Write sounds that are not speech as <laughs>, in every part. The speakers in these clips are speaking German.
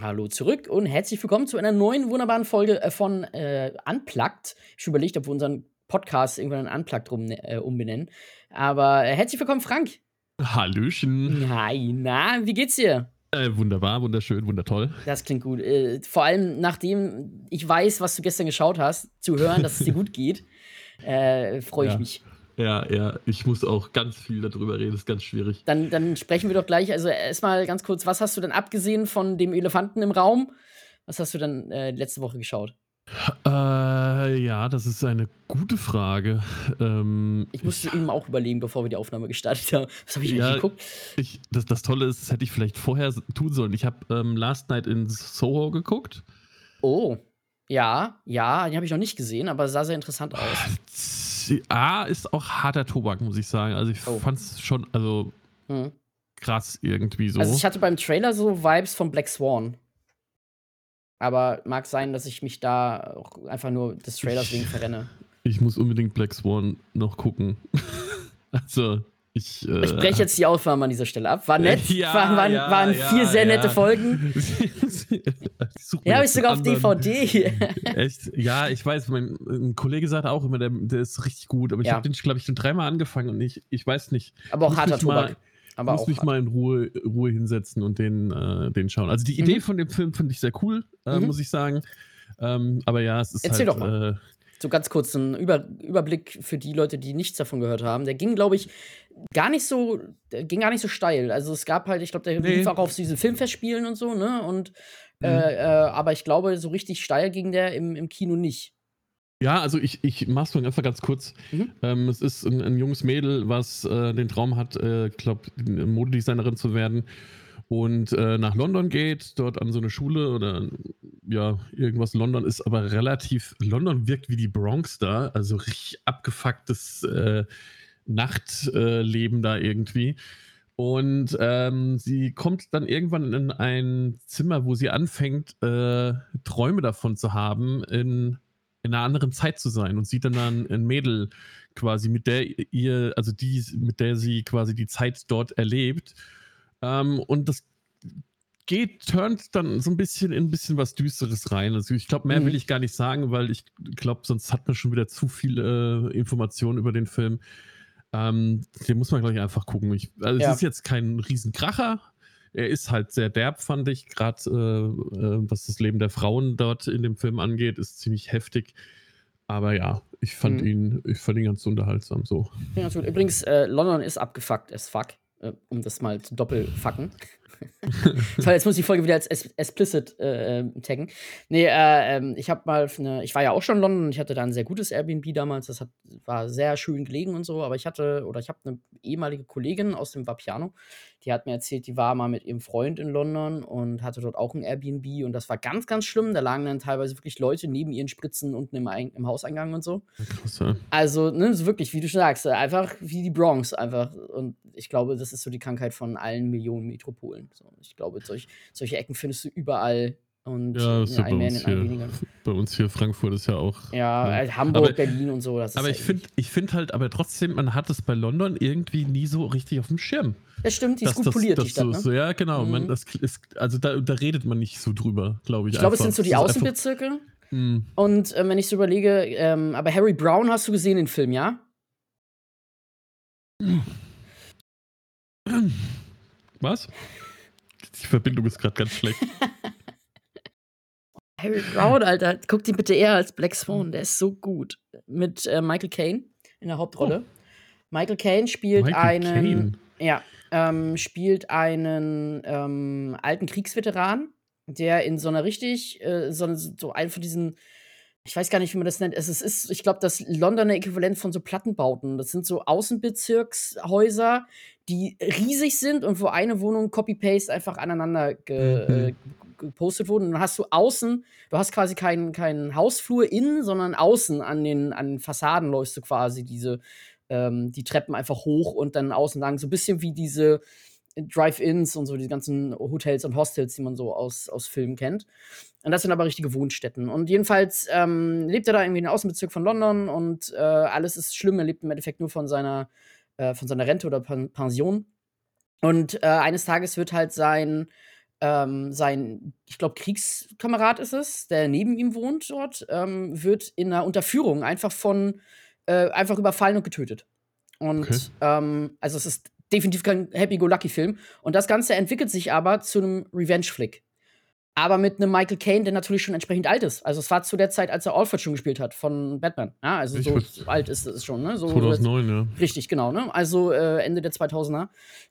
Hallo zurück und herzlich willkommen zu einer neuen wunderbaren Folge äh, von äh, Unplugged. Ich habe überlegt, ob wir unseren Podcast irgendwann in Unplugged rum, äh, umbenennen. Aber äh, herzlich willkommen, Frank. Hallöchen. Hi, na, wie geht's dir? Äh, wunderbar, wunderschön, wundertoll. Das klingt gut. Äh, vor allem, nachdem ich weiß, was du gestern geschaut hast, zu hören, dass es dir <laughs> gut geht, äh, freue ich Ja. mich. Ja, ja, ich muss auch ganz viel darüber reden, ist ganz schwierig. Dann, dann sprechen wir doch gleich. Also, erstmal ganz kurz, was hast du denn abgesehen von dem Elefanten im Raum? Was hast du dann äh, letzte Woche geschaut? Äh, ja, das ist eine gute Frage. Ähm, Ich musste eben auch überlegen, bevor wir die Aufnahme gestartet haben. <laughs> Was habe ich Ja, eigentlich geguckt? ich, das, das Tolle ist, das hätte ich vielleicht vorher tun sollen. Ich habe ähm, Last Night in Soho geguckt. Oh, ja, ja, den habe ich noch nicht gesehen, aber sah sehr interessant aus. A ist auch harter Tobak, muss ich sagen. Also ich Oh. fand es schon, also Hm. krass irgendwie so. Also ich hatte beim Trailer so Vibes von Black Swan. Aber mag sein, dass ich mich da auch einfach nur des Trailers wegen verrenne. <laughs> Ich muss unbedingt Black Swan noch gucken. <laughs> also, ich. Äh, Ich breche jetzt die Aufnahme an dieser Stelle ab. War nett. <laughs> Ja, waren, waren, ja, waren ja, vier sehr nette <laughs> ja. Folgen. Ja, habe ich sogar auf. DVD. <laughs> Echt? Ja, ich weiß, mein ein Kollege sagt auch immer, der, der ist richtig gut, aber ich Ja. habe den, glaube ich, schon dreimal angefangen und ich, ich weiß nicht. aber auch harter mich mal- Tobak. Aber muss mich hart. mal in Ruhe, Ruhe hinsetzen und den, äh, den schauen. Also die Idee Mhm. von dem Film finde ich sehr cool, äh, Mhm. muss ich sagen. Ähm, aber ja, es ist Erzähl halt. doch mal. Äh, So ganz kurz ein Über Überblick für die Leute, die nichts davon gehört haben. Der ging, glaube ich, gar nicht so, ging gar nicht so steil. Also es gab halt, ich glaube, der Nee. lief auch auf diesen Filmfestspielen und so, ne? Und Mhm. äh, äh, aber ich glaube, so richtig steil ging der im, im Kino nicht. Ja, also ich, ich mach's mal einfach ganz kurz. Mhm. Ähm, es ist ein, ein junges Mädel, was äh, den Traum hat, äh, ich glaube, Modedesignerin zu werden und äh, nach London geht, dort an so eine Schule oder ja, irgendwas. London ist aber relativ, London wirkt wie die Bronx da, also richtig abgefucktes äh, Nachtleben da irgendwie. Und ähm, sie kommt dann irgendwann in ein Zimmer, wo sie anfängt, äh, Träume davon zu haben, in, in einer anderen Zeit zu sein und sieht dann ein, ein Mädel quasi, mit der ihr, also die, mit der sie quasi die Zeit dort erlebt. Ähm, und das geht, turnt dann so ein bisschen in ein bisschen was Düsteres rein. Also ich glaube, mehr Mhm. will ich gar nicht sagen, weil ich glaube, sonst hat man schon wieder zu viele äh, Informationen über den Film. Ähm, den muss man, glaube ich, einfach gucken. Ich, also Ja. es ist jetzt kein Riesenkracher. Er ist halt sehr derb, fand ich. Gerade äh, äh, was das Leben der Frauen dort in dem Film angeht, ist ziemlich heftig. Aber ja, ich fand Mhm. ihn, ich fand ihn ganz unterhaltsam so. Ja. Übrigens, äh, London ist abgefuckt as fuck, äh, um das mal zu doppelfucken. Toll, <laughs> jetzt muss ich die Folge wieder als explicit äh, ähm, taggen. Nee, äh, ähm, ich habe mal eine, ich war ja auch schon in London und ich hatte da ein sehr gutes Airbnb damals. Das hat, war sehr schön gelegen und so, aber ich hatte, oder ich habe eine ehemalige Kollegin aus dem Vapiano, die hat mir erzählt, die war mal mit ihrem Freund in London und hatte dort auch ein Airbnb und das war ganz, ganz schlimm. Da lagen dann teilweise wirklich Leute neben ihren Spritzen unten im, Ein im Hauseingang und so. Krass, ja. Also, ne, so wirklich, wie du schon sagst, einfach wie die Bronx einfach. Und ich glaube, das ist so die Krankheit von allen Millionen Metropolen. So, ich glaube, solch, solche Ecken findest du überall und Ja, ist ja bei uns, hier, bei uns hier Frankfurt ist ja auch. Ja, ne? äh, Hamburg, Aber- Berlin und so. Aber ja ich finde ich find halt, aber trotzdem, man hat es bei London irgendwie nie so richtig auf dem Schirm. Das stimmt, die ist gut das- poliert, das die Stadt. so, Ne? so, ja, genau. Man, Mhm. das ist, also da, da redet man nicht so drüber, glaube ich. ich glaube, es sind so die Außenbezirke. Mm. Und äh, wenn ich so überlege, ähm, aber Harry Brown hast du gesehen, den Film, ja? Was? Die Verbindung ist gerade ganz schlecht. <laughs> Harry Brown, Alter, guck den bitte eher als Black Swan, der ist so gut. Mit äh, Michael Caine in der Hauptrolle. Michael Caine spielt Oh. Michael einen. Caine. Ja, ähm, spielt einen ähm, alten Kriegsveteran, der in so einer richtig, äh, so, so einen von diesen, ich weiß gar nicht, wie man das nennt. Es ist, ist ich glaube, das Londoner Äquivalent von so Plattenbauten. Das sind so Außenbezirkshäuser, die riesig sind und wo eine Wohnung Copy-Paste einfach aneinander ge, Mhm. Gepostet wurde. Und dann hast du außen, du hast quasi keinen keinen Hausflur innen, sondern außen an den, an den Fassaden läufst du quasi diese ähm, die Treppen einfach hoch und dann außen lang. So ein bisschen wie diese Drive-Ins und so, die ganzen Hotels und Hostels, die man so aus, aus Filmen kennt. Und das sind aber richtige Wohnstätten. Und jedenfalls ähm, lebt er da irgendwie in den Außenbezirk von London und äh, alles ist schlimm. Er lebt im Endeffekt nur von seiner, äh, von seiner Rente oder Pen Pension. Und äh, eines Tages wird halt sein, ähm, sein, ich glaube, Kriegskamerad ist es, der neben ihm wohnt dort, ähm, wird in einer Unterführung einfach von, äh, einfach überfallen und getötet. Und Okay. ähm, also es ist definitiv kein Happy-Go-Lucky-Film. Und das Ganze entwickelt sich aber zu einem Revenge-Flick. Aber mit einem Michael Caine, der natürlich schon entsprechend alt ist. Also es war zu der Zeit, als er Alfred schon gespielt hat von Batman. Ja, also so würd- alt ist es schon, ne? So 2009, ja. Richtig, genau, ne? Also äh, Ende der 2000er.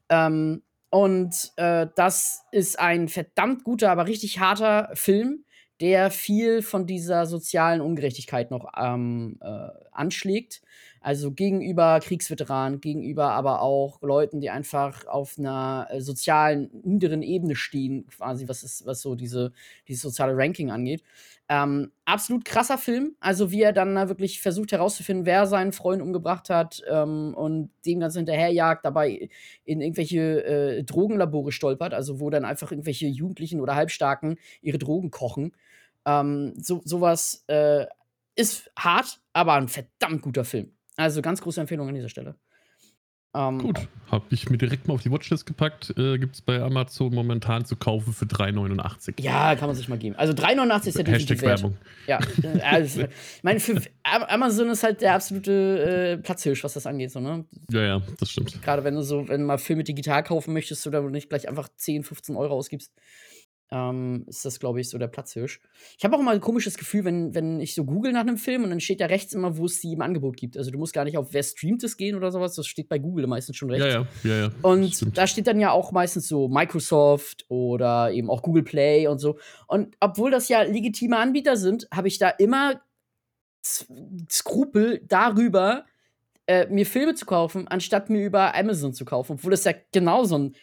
Ähm, und äh, das ist ein verdammt guter, aber richtig harter Film, der viel von dieser sozialen Ungerechtigkeit noch ähm, äh, anschlägt. Also gegenüber Kriegsveteranen, gegenüber aber auch Leuten, die einfach auf einer äh, sozialen niederen Ebene stehen, quasi, was, ist, was so diese, dieses soziale Ranking angeht. Ähm, absolut krasser Film. Also, wie er dann da wirklich versucht herauszufinden, wer seinen Freund umgebracht hat ähm, und dem Ganze hinterherjagt, dabei in irgendwelche äh, Drogenlabore stolpert, also wo dann einfach irgendwelche Jugendlichen oder Halbstarken ihre Drogen kochen. Ähm, so, sowas äh, ist hart, aber ein verdammt guter Film. Also ganz große Empfehlung an dieser Stelle. Ähm, Gut, habe ich mir direkt mal auf die Watchlist gepackt. Äh, Gibt es bei Amazon momentan zu kaufen für 3,89. Ja, kann man sich mal geben. Also 3,89 ist ja definitiv Hashtag. Werbung. Ja, äh, also, ich meine, für Am- Amazon ist halt der absolute äh, Platzhirsch, was das angeht, so, ne? Ja, ja, das stimmt. Gerade wenn du so, wenn du mal Filme digital kaufen möchtest oder du nicht gleich einfach 10, 15 Euro ausgibst, ähm, ist das, glaube ich, so der Platzhirsch. Ich habe auch immer ein komisches Gefühl, wenn, wenn ich so google nach einem Film und dann steht da rechts immer, wo es die im Angebot gibt. Also du musst gar nicht auf wer streamt es gehen oder sowas, das steht bei Google meistens schon rechts. Ja, ja, ja, ja. Und stimmt. da steht dann ja auch meistens so Microsoft oder eben auch Google Play und so. Und obwohl das ja legitime Anbieter sind, habe ich da immer Skrupel darüber, äh, mir Filme zu kaufen, anstatt mir über Amazon zu kaufen. Obwohl das ja genau so ein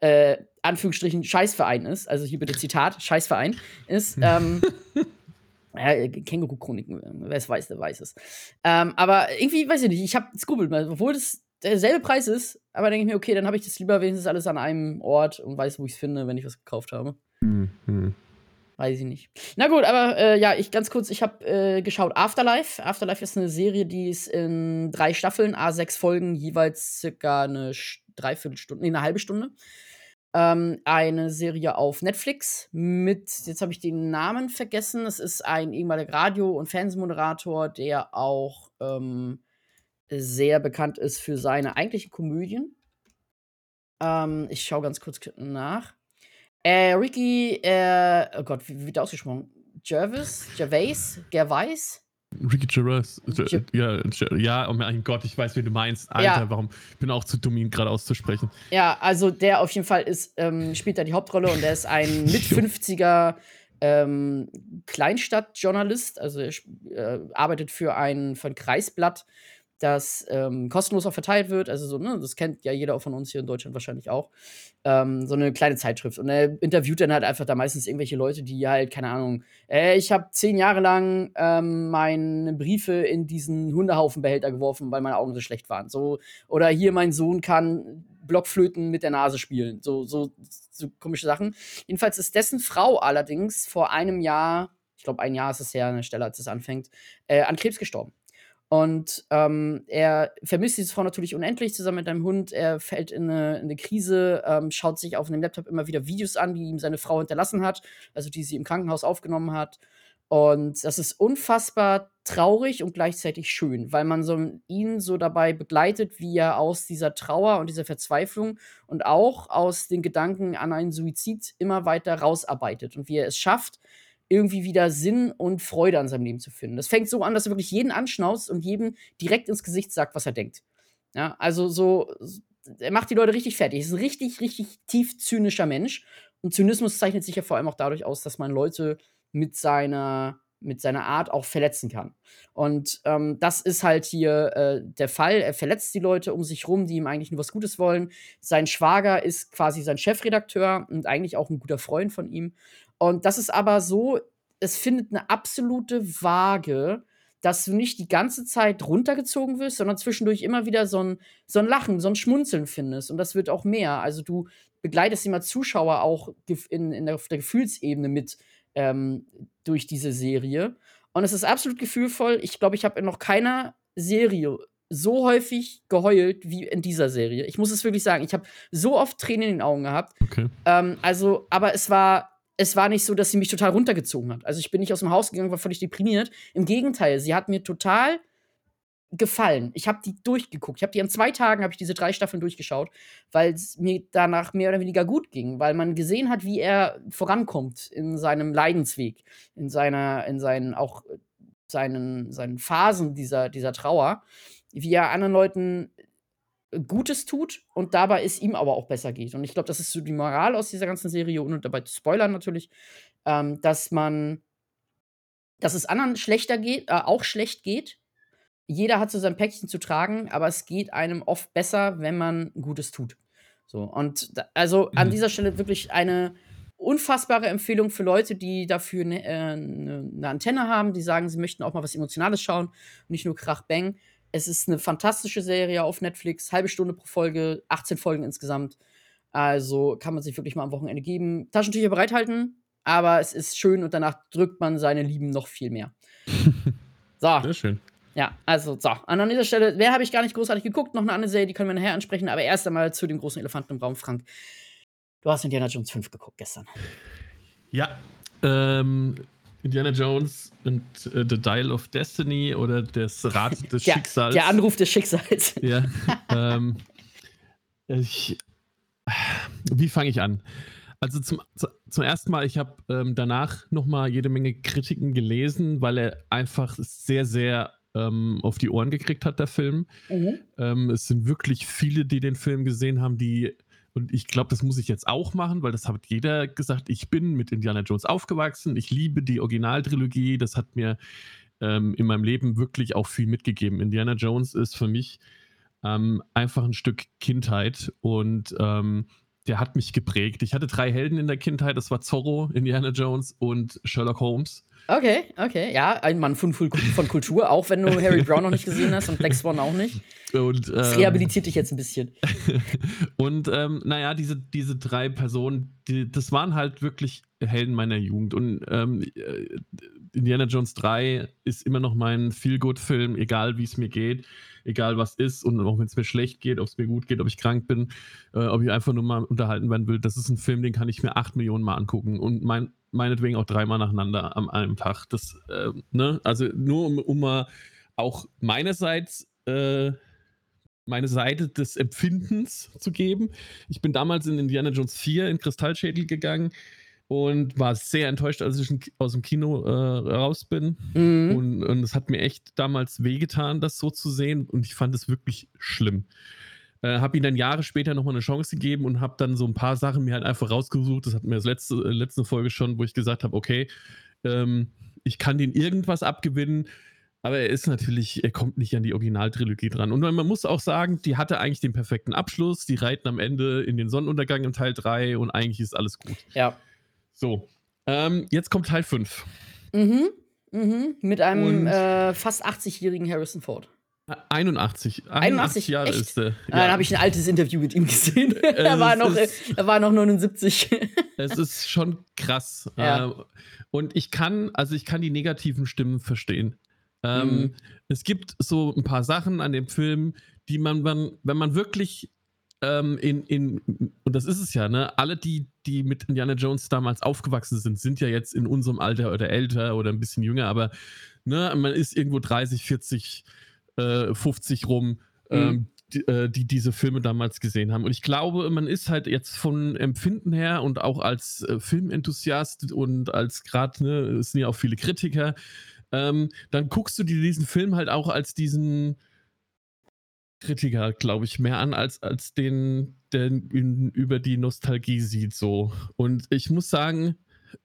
äh, Anführungsstrichen Scheißverein ist. Also hier bitte Zitat, Scheißverein ist. Ähm, <laughs> ja, äh, Känguru-Chroniken, wer es weiß, der weiß es. Ähm, aber irgendwie, weiß ich nicht, ich habe Skrupel, obwohl das derselbe Preis ist, aber denke ich mir, okay, dann habe ich das lieber wenigstens alles an einem Ort und weiß, wo ich es finde, wenn ich was gekauft habe. Hm, hm. Weiß ich nicht. Na gut, aber äh, ja, ich ganz kurz, ich habe äh, geschaut Afterlife. Afterlife ist eine Serie, die ist in drei Staffeln, A6 Folgen, jeweils circa eine Dreiviertelstunde, nee, eine halbe Stunde. Ähm, eine Serie auf Netflix mit, jetzt habe ich den Namen vergessen, es ist ein ehemaliger Radio- und Fernsehmoderator, der auch ähm, sehr bekannt ist für seine eigentlichen Komödien. Ähm, ich schaue ganz kurz nach. Äh, Ricky, äh, oh Gott, wie wird ausgesprochen? Jervis? Gervais? Gervais? Ricky Gervais. Ge- Ja, ja, oh mein Gott, ich weiß, wie du meinst. Alter, Ja. warum? Ich bin auch zu dumm, ihn gerade auszusprechen. Ja, also der auf jeden Fall ist, ähm, spielt da die Hauptrolle und der ist ein <laughs> mit 50er ähm, Kleinstadtjournalist. Also er äh, arbeitet für ein, für ein Kreisblatt, das ähm, kostenlos auch verteilt wird. Also so, ne, das kennt ja jeder von uns hier in Deutschland wahrscheinlich auch. Ähm, so eine kleine Zeitschrift. Und er interviewt dann halt einfach da meistens irgendwelche Leute, die halt, keine Ahnung, äh, ich habe zehn Jahre lang ähm, meine Briefe in diesen Hundehaufenbehälter geworfen, weil meine Augen so schlecht waren. So, oder hier mein Sohn kann Blockflöten mit der Nase spielen. So, so, so komische Sachen. Jedenfalls ist dessen Frau allerdings vor einem Jahr, ich glaube, ein Jahr ist es her an der Stelle, als es anfängt, äh, an Krebs gestorben. Und ähm, er vermisst diese Frau natürlich unendlich zusammen mit einem Hund. Er fällt in eine, in eine Krise, ähm, schaut sich auf einem Laptop immer wieder Videos an, die ihm seine Frau hinterlassen hat, also die sie im Krankenhaus aufgenommen hat. Und das ist unfassbar traurig und gleichzeitig schön, weil man so ihn so dabei begleitet, wie er aus dieser Trauer und dieser Verzweiflung und auch aus den Gedanken an einen Suizid immer weiter rausarbeitet und wie er es schafft, irgendwie wieder Sinn und Freude an seinem Leben zu finden. Das fängt so an, dass er wirklich jeden anschnauzt und jedem direkt ins Gesicht sagt, was er denkt. Ja, also so, er macht die Leute richtig fertig. Er ist ein richtig, richtig tief zynischer Mensch. Und Zynismus zeichnet sich ja vor allem auch dadurch aus, dass man Leute mit seiner, mit seiner Art auch verletzen kann. Und ähm, das ist halt hier äh, der Fall. Er verletzt die Leute um sich rum, die ihm eigentlich nur was Gutes wollen. Sein Schwager ist quasi sein Chefredakteur und eigentlich auch ein guter Freund von ihm. Und das ist aber so, es findet eine absolute Waage, dass du nicht die ganze Zeit runtergezogen wirst, sondern zwischendurch immer wieder so ein, so ein Lachen, so ein Schmunzeln findest. Und das wird auch mehr. Also du begleitest immer Zuschauer auch in, in der, auf der Gefühlsebene mit ähm, durch diese Serie. Und es ist absolut gefühlvoll. Ich glaube, ich habe in noch keiner Serie so häufig geheult wie in dieser Serie. Ich muss es wirklich sagen. Ich habe so oft Tränen in den Augen gehabt. Okay. Ähm, also, aber es war, es war nicht so, dass sie mich total runtergezogen hat. Also ich bin nicht aus dem Haus gegangen, war völlig deprimiert. Im Gegenteil, sie hat mir total gefallen. Ich habe die durchgeguckt. Ich habe die an zwei Tagen habe ich diese drei Staffeln durchgeschaut, weil es mir danach mehr oder weniger gut ging, weil man gesehen hat, wie er vorankommt in seinem Leidensweg, in seiner, in seinen auch seinen, seinen Phasen dieser, dieser Trauer, wie er anderen Leuten Gutes tut und dabei es ihm aber auch besser geht. Und ich glaube, das ist so die Moral aus dieser ganzen Serie, ohne dabei zu spoilern natürlich, ähm, dass man, dass es anderen schlechter geht, äh, auch schlecht geht, jeder hat so sein Päckchen zu tragen, aber es geht einem oft besser, wenn man Gutes tut. So, und da, also an mhm. dieser Stelle wirklich eine unfassbare Empfehlung für Leute, die dafür eine äh, ne, ne Antenne haben, die sagen, sie möchten auch mal was Emotionales schauen und nicht nur Krach Bang. Es ist eine fantastische Serie auf Netflix, halbe Stunde pro Folge, 18 Folgen insgesamt. Also kann man sich wirklich mal am Wochenende geben. Taschentücher bereithalten, aber es ist schön und danach drückt man seine Lieben noch viel mehr. <laughs> so. Sehr schön. Ja, also so. Und an dieser Stelle, wer habe ich gar nicht großartig geguckt? Noch eine andere Serie, die können wir nachher ansprechen. Aber erst einmal zu dem großen Elefanten im Raum, Frank. Du hast Indiana Jones 5 geguckt gestern. Ja. Ähm, Indiana Jones und äh, The Dial of Destiny oder das Rad <laughs> des der, Schicksals. Der Anruf des Schicksals. <laughs> Ja. ähm, ich, wie fange ich an? Also zum, zum ersten Mal, ich habe ähm, danach nochmal jede Menge Kritiken gelesen, weil er einfach sehr, sehr ähm, auf die Ohren gekriegt hat, der Film. Mhm. Ähm, es sind wirklich viele, die den Film gesehen haben, die, und ich glaube, das muss ich jetzt auch machen, weil das hat jeder gesagt, ich bin mit Indiana Jones aufgewachsen, ich liebe die Originaltrilogie, das hat mir ähm, in meinem Leben wirklich auch viel mitgegeben. Indiana Jones ist für mich ähm, einfach ein Stück Kindheit und ähm, der hat mich geprägt. Ich hatte drei Helden in der Kindheit, das war Zorro, Indiana Jones und Sherlock Holmes. Okay, okay, ja, ein Mann von, von Kultur, auch wenn du Harry <laughs> Brown noch nicht gesehen hast und Black Swan auch nicht. Und, ähm, das rehabilitiert dich jetzt ein bisschen. <laughs> und ähm, naja, diese, diese drei Personen, die, das waren halt wirklich Helden meiner Jugend. Und ähm, äh, Indiana Jones 3 ist immer noch mein Feel-Good-Film, egal wie es mir geht, egal was ist und auch wenn es mir schlecht geht, ob es mir gut geht, ob ich krank bin, äh, ob ich einfach nur mal unterhalten werden will. Das ist ein Film, den kann ich mir acht Millionen Mal angucken und mein, meinetwegen auch dreimal nacheinander am einem Tag. Das, äh, ne? Also nur um, um mal auch meinerseits äh, meine Seite des Empfindens zu geben. Ich bin damals in Indiana Jones 4 in Kristallschädel gegangen und war sehr enttäuscht, als ich aus dem Kino äh, raus bin. Mhm. Und, und es hat mir echt damals wehgetan, das so zu sehen. Und ich fand es wirklich schlimm. Äh, habe ihm dann Jahre später nochmal eine Chance gegeben und habe dann so ein paar Sachen mir halt einfach rausgesucht. Das hatten wir das letzte, äh, letzte Folge schon, wo ich gesagt habe, okay, ähm, ich kann den irgendwas abgewinnen. Aber er ist natürlich, er kommt nicht an die Originaltrilogie dran. Und man muss auch sagen, die hatte eigentlich den perfekten Abschluss. Die reiten am Ende in den Sonnenuntergang im Teil 3 und eigentlich ist alles gut. Ja. So, ähm, jetzt kommt Teil 5. Mhm, mhm. Mit einem äh, fast 80-jährigen Harrison Ford. 81. 81, 81 Jahre echt? ist er. Ja. Dann habe ich ein altes Interview mit ihm gesehen. <laughs> er, war noch, er war noch 79. es ist schon krass. Ja. Äh, und ich kann, also ich kann die negativen Stimmen verstehen. Ähm, mhm. Es gibt so ein paar Sachen an dem Film, die man, man wenn man wirklich ähm, in, in, und das ist es ja, ne? Alle, die, die mit Indiana Jones damals aufgewachsen sind, sind ja jetzt in unserem Alter oder älter oder ein bisschen jünger, aber ne, man ist irgendwo 30, 40, äh, 50 rum, mhm. ähm, die, äh, die, diese Filme damals gesehen haben. Und ich glaube, man ist halt jetzt von Empfinden her und auch als äh, Filmenthusiast und als gerade, ne, es sind ja auch viele Kritiker, ähm, dann guckst du dir diesen Film halt auch als diesen Kritiker, glaube ich, mehr an, als, als den, der in, über die Nostalgie sieht. So. Und ich muss sagen,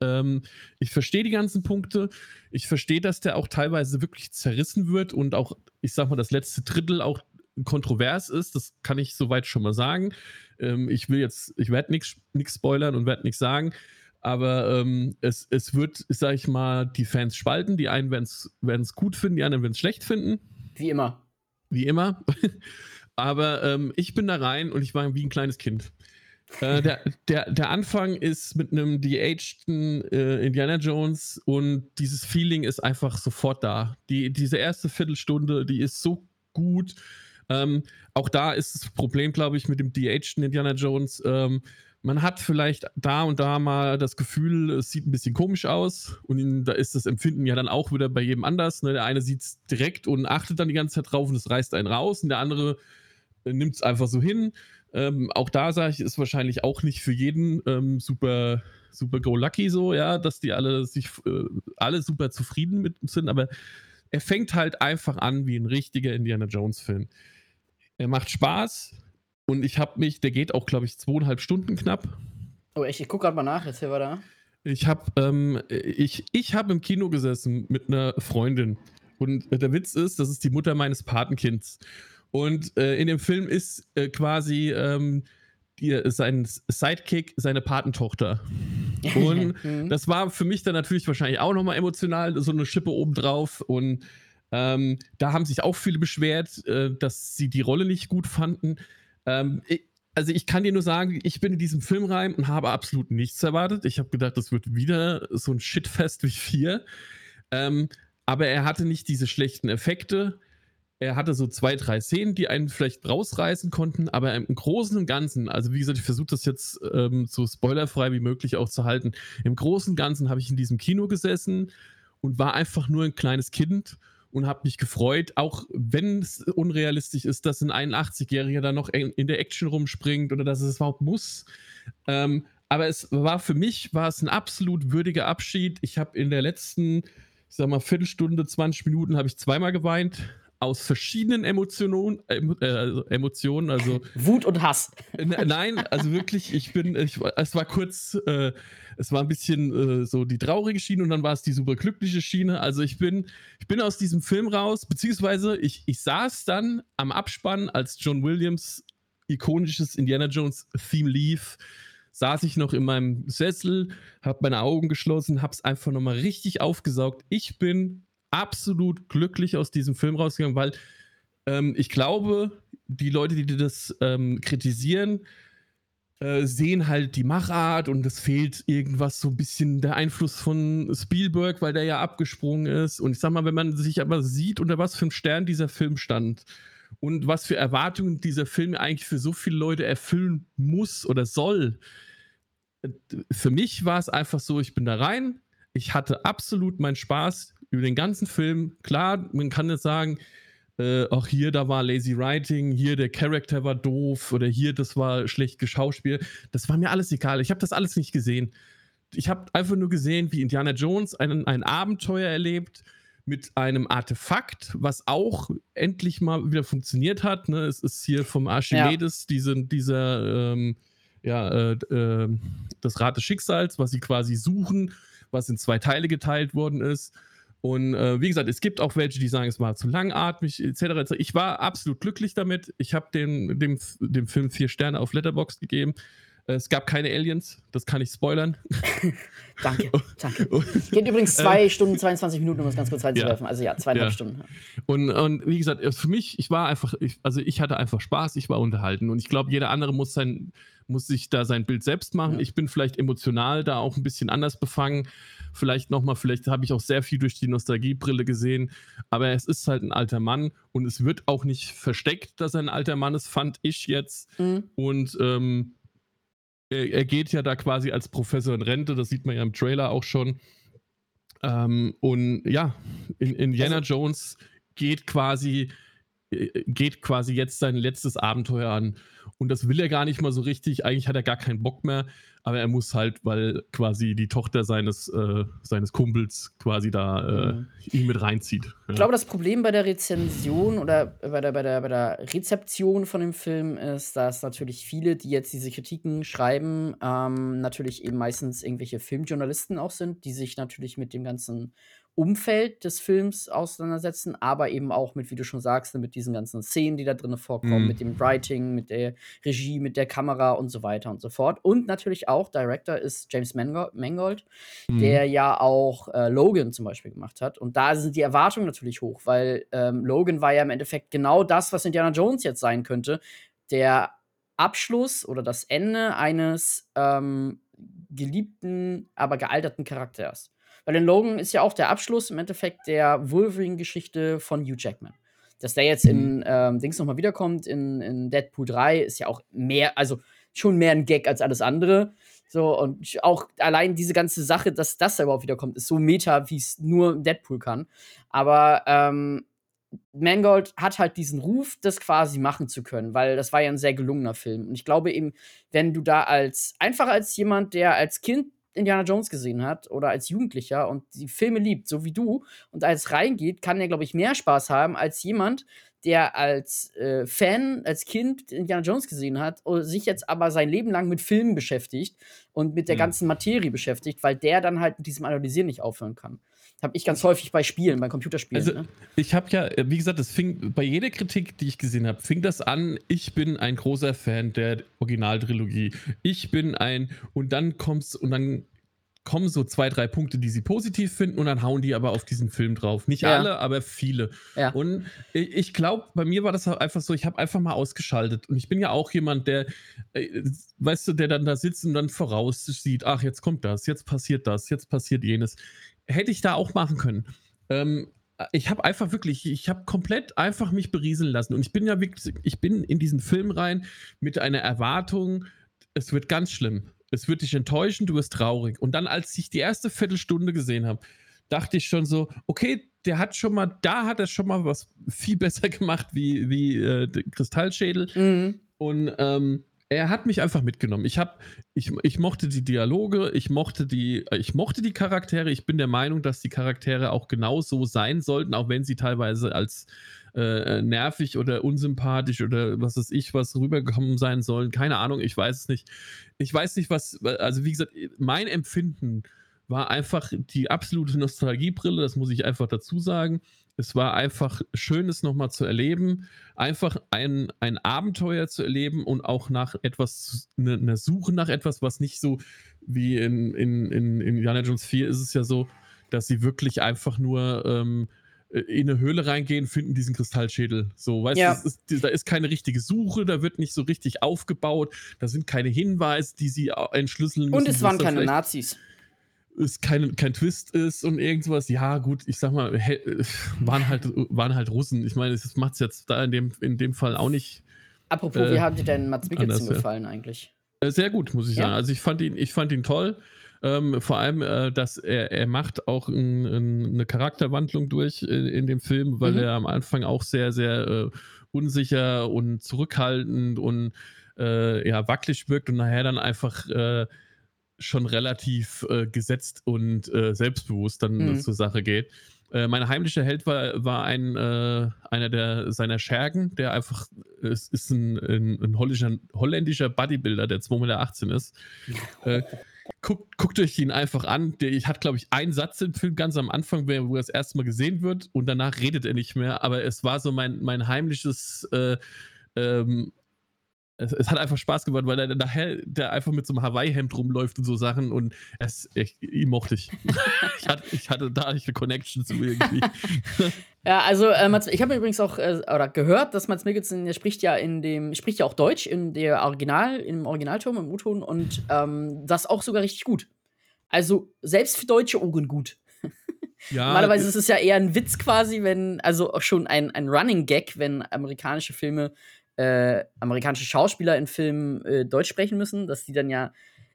ähm, ich verstehe die ganzen Punkte. Ich verstehe, dass der auch teilweise wirklich zerrissen wird und auch, ich sag mal, das letzte Drittel auch kontrovers ist. Das kann ich soweit schon mal sagen. Ähm, ich will jetzt, ich werde nichts spoilern und werde nichts sagen. Aber ähm, es, es wird, sag ich mal, die Fans spalten. Die einen werden es gut finden, die anderen werden es schlecht finden. Wie immer wie immer. <laughs> Aber ähm, ich bin da rein und ich war wie ein kleines Kind. Äh, der, der, der Anfang ist mit einem de-ageden äh, Indiana Jones und dieses Feeling ist einfach sofort da. Die, diese erste Viertelstunde, die ist so gut. Ähm, auch da ist das Problem, glaube ich, mit dem de-aged Indiana Jones. Ähm, man hat vielleicht da und da mal das Gefühl, es sieht ein bisschen komisch aus. Und da ist das Empfinden ja dann auch wieder bei jedem anders. Ne? Der eine sieht es direkt und achtet dann die ganze Zeit drauf und es reißt einen raus. Und der andere äh, nimmt es einfach so hin. Ähm, auch da sage ich, ist wahrscheinlich auch nicht für jeden ähm, super, super go lucky so, ja, dass die alle sich äh, alle super zufrieden mit sind. Aber er fängt halt einfach an wie ein richtiger Indiana Jones-Film. Er macht Spaß und ich habe mich, der geht auch, glaube ich, zweieinhalb Stunden knapp. Oh, echt? Ich gucke gerade mal nach, jetzt wir da. Ich habe ähm, ich, ich hab im Kino gesessen mit einer Freundin. Und der Witz ist, das ist die Mutter meines Patenkinds. Und äh, in dem Film ist äh, quasi ähm, die, sein Sidekick seine Patentochter. <laughs> Und mhm. das war für mich dann natürlich wahrscheinlich auch nochmal emotional, so eine Schippe obendrauf. Und ähm, da haben sich auch viele beschwert, äh, dass sie die Rolle nicht gut fanden. Ähm, ich, also ich kann dir nur sagen, ich bin in diesem Film rein und habe absolut nichts erwartet. Ich habe gedacht, das wird wieder so ein Shitfest wie vier. Ähm, aber er hatte nicht diese schlechten Effekte. Er hatte so zwei, drei Szenen, die einen vielleicht rausreißen konnten, aber im Großen und Ganzen, also wie gesagt, ich versuche das jetzt ähm, so spoilerfrei wie möglich auch zu halten. Im Großen und Ganzen habe ich in diesem Kino gesessen und war einfach nur ein kleines Kind und habe mich gefreut, auch wenn es unrealistisch ist, dass ein 81-Jähriger da noch in der Action rumspringt oder dass es überhaupt muss. Ähm, aber es war für mich war es ein absolut würdiger Abschied. Ich habe in der letzten, ich sag mal, Viertelstunde, 20 Minuten habe ich zweimal geweint aus verschiedenen Emotionen, äh, also Emotionen, also Wut und Hass. nein, also wirklich, ich bin, ich, es war kurz, äh, es war ein bisschen äh, so die traurige Schiene und dann war es die super glückliche Schiene. Also ich bin, ich bin aus diesem Film raus, beziehungsweise ich, ich saß dann am Abspann, als John Williams ikonisches Indiana Jones Theme lief saß ich noch in meinem Sessel, habe meine Augen geschlossen, habe es einfach nochmal richtig aufgesaugt. Ich bin absolut glücklich aus diesem Film rausgegangen, weil ähm, ich glaube, die Leute, die das ähm, kritisieren, äh, sehen halt die Machart und es fehlt irgendwas so ein bisschen der Einfluss von Spielberg, weil der ja abgesprungen ist. Und ich sag mal, wenn man sich aber sieht, unter was für einem Stern dieser Film stand und was für Erwartungen dieser Film eigentlich für so viele Leute erfüllen muss oder soll, äh, für mich war es einfach so, ich bin da rein, ich hatte absolut meinen Spaß über den ganzen Film. Klar, man kann jetzt sagen, äh, auch hier, da war lazy writing, hier der Charakter war doof oder hier, das war schlecht geschauspielt. Das war mir alles egal. Ich habe das alles nicht gesehen. Ich habe einfach nur gesehen, wie Indiana Jones einen, ein Abenteuer erlebt mit einem Artefakt, was auch endlich mal wieder funktioniert hat. Ne? Es ist hier vom Archimedes ja. diese, dieser, ähm, ja, äh, äh, das Rad des Schicksals, was sie quasi suchen, was in zwei Teile geteilt worden ist. Und äh, wie gesagt, es gibt auch welche, die sagen, es war zu langatmig, etc. Ich war absolut glücklich damit. Ich habe dem, dem, dem Film vier Sterne auf Letterboxd gegeben. Es gab keine Aliens, das kann ich spoilern. <laughs> danke, danke. <laughs> Geht übrigens zwei äh, <laughs> Stunden, 22 Minuten, um das ganz kurz reinzuwerfen. Ja, also ja, zweieinhalb ja. Stunden. Und, und wie gesagt, für mich, ich war einfach, ich, also ich hatte einfach Spaß, ich war unterhalten. Und ich glaube, jeder andere muss sein, muss sich da sein Bild selbst machen. Ja. Ich bin vielleicht emotional da auch ein bisschen anders befangen. Vielleicht nochmal, vielleicht habe ich auch sehr viel durch die Nostalgiebrille gesehen. Aber es ist halt ein alter Mann und es wird auch nicht versteckt, dass er ein alter Mann ist, fand ich jetzt. Mhm. Und ähm, er, er, geht ja da quasi als Professor in Rente, das sieht man ja im Trailer auch schon. Ähm, und ja, in, Indiana also, Jones geht quasi geht quasi jetzt sein letztes Abenteuer an. Und das will er gar nicht mal so richtig. Eigentlich hat er gar keinen Bock mehr, aber er muss halt, weil quasi die Tochter seines, äh, seines Kumpels quasi da äh, mhm. ihn mit reinzieht. Ja. Ich glaube, das Problem bei der Rezension oder bei der, bei, der, bei der Rezeption von dem Film ist, dass natürlich viele, die jetzt diese Kritiken schreiben, ähm, natürlich eben meistens irgendwelche Filmjournalisten auch sind, die sich natürlich mit dem ganzen Umfeld des Films auseinandersetzen, aber eben auch mit, wie du schon sagst, mit diesen ganzen Szenen, die da drin vorkommen, mhm. mit dem Writing, mit der Regie, mit der Kamera und so weiter und so fort. Und natürlich auch, Director ist James Mangold, mhm. der ja auch äh, Logan zum Beispiel gemacht hat. Und da sind die Erwartungen natürlich hoch, weil ähm, Logan war ja im Endeffekt genau das, was Indiana Jones jetzt sein könnte. Der Abschluss oder das Ende eines ähm, geliebten, aber gealterten Charakters. Weil in Logan ist ja auch der Abschluss im Endeffekt der Wolverine-Geschichte von Hugh Jackman. Dass der jetzt in ähm, Dings nochmal wiederkommt, in, in Deadpool 3, ist ja auch mehr, also schon mehr ein Gag als alles andere. So, und auch allein diese ganze Sache, dass das da überhaupt wiederkommt, ist so meta, wie es nur Deadpool kann. Aber ähm, Mangold hat halt diesen Ruf, das quasi machen zu können, weil das war ja ein sehr gelungener Film. Und ich glaube eben, wenn du da als, einfach als jemand, der als Kind Indiana Jones gesehen hat oder als Jugendlicher und die Filme liebt, so wie du, und als reingeht, kann er, glaube ich, mehr Spaß haben als jemand, der als äh, Fan, als Kind Indiana Jones gesehen hat, sich jetzt aber sein Leben lang mit Filmen beschäftigt und mit der mhm. ganzen Materie beschäftigt, weil der dann halt mit diesem Analysieren nicht aufhören kann. Habe ich ganz häufig bei Spielen, bei Computerspielen. Also, ne? ich habe ja, wie gesagt, es fing bei jeder Kritik, die ich gesehen habe, fing das an. Ich bin ein großer Fan der Originaltrilogie. Ich bin ein und dann kommt's und dann kommen so zwei, drei Punkte, die sie positiv finden und dann hauen die aber auf diesen Film drauf. Nicht ja. alle, aber viele. Ja. Und ich, glaube, bei mir war das einfach so, ich habe einfach mal ausgeschaltet. Und ich bin ja auch jemand, der, äh, weißt du, der dann da sitzt und dann voraussieht, ach, jetzt kommt das, jetzt passiert das, jetzt passiert jenes. Hätte ich da auch machen können. Ähm, ich habe einfach wirklich, ich habe komplett einfach mich berieseln lassen. Und ich bin ja wirklich, ich bin in diesen Film rein mit einer Erwartung, es wird ganz schlimm es wird dich enttäuschen, du wirst traurig. Und dann, als ich die erste Viertelstunde gesehen habe, dachte ich schon so, okay, der hat schon mal, da hat er schon mal was viel <laughs> besser gemacht wie, wie äh, Kristallschädel. Mhm. Und ähm, er hat mich einfach mitgenommen. Ich, hab, ich, ich mochte die Dialoge, ich mochte die, ich mochte die Charaktere. Ich bin der Meinung, dass die Charaktere auch genau so sein sollten, auch wenn sie teilweise als äh, nervig oder unsympathisch oder was weiß ich, was rübergekommen sein sollen. Keine Ahnung, ich weiß es nicht. Ich weiß nicht, was, also wie gesagt, mein Empfinden war einfach die absolute Nostalgiebrille, das muss ich einfach dazu sagen. Es war einfach schön, es nochmal zu erleben, einfach ein, ein Abenteuer zu erleben und auch nach etwas, eine, eine Suche nach etwas, was nicht so wie in, in, in, in Indiana Jones 4 ist es ja so, dass sie wirklich einfach nur ähm, äh, in eine Höhle reingehen, finden diesen Kristallschädel. So, weißt ja. du, ist, da ist keine richtige Suche, da wird nicht so richtig aufgebaut, da sind keine Hinweise, die sie entschlüsseln müssen. Und es waren keine Nazis. Es kein, kein Twist ist und irgendwas. Ja, gut, ich sag mal, waren halt, waren halt Russen. Ich meine, das macht es jetzt da in dem, in dem Fall auch nicht. Apropos, äh, wie hat dir denn Mats Mikkelsen gefallen ja. eigentlich? Äh, sehr gut, muss ich ja? sagen. Also ich fand ihn, ich fand ihn toll. Ähm, vor allem, äh, dass er, er macht auch ein, ein, eine Charakterwandlung durch in, in dem Film, weil mhm. er am Anfang auch sehr, sehr äh, unsicher und zurückhaltend und äh, ja, wackelig wirkt und nachher dann einfach äh, schon relativ äh, gesetzt und äh, selbstbewusst dann mhm. zur Sache geht. Mein heimlicher Held war, war ein, einer der seiner Schergen, der einfach, es ist ein, ein, ein holländischer, holländischer Bodybuilder, der 2,18 Meter ist. Guckt, guckt euch ihn einfach an. Der hat, glaube ich, einen Satz im Film ganz am Anfang, wo er das erste Mal gesehen wird und danach redet er nicht mehr. Aber es war so mein, mein heimliches äh, ähm, es, es, hat einfach Spaß gemacht, weil er nachher der einfach mit so einem Hawaii-Hemd rumläuft und so Sachen und es, ich, ihn mochte ich. <laughs> ich, hatte, ich hatte da nicht eine Connection zu irgendwie. <laughs> ja, also äh, Mats, ich habe übrigens auch äh, oder gehört, dass Mats Mikkelsen, der spricht ja in dem, spricht ja auch Deutsch in der Original, im Originalton, im U-Ton und ähm, das auch sogar richtig gut. Also selbst für deutsche Ohren gut. <laughs> Ja, Normalerweise ist es ja eher ein Witz quasi, wenn, also auch schon ein, ein Running Gag, wenn amerikanische Filme äh, amerikanische Schauspieler in Filmen äh, Deutsch sprechen müssen, dass die dann ja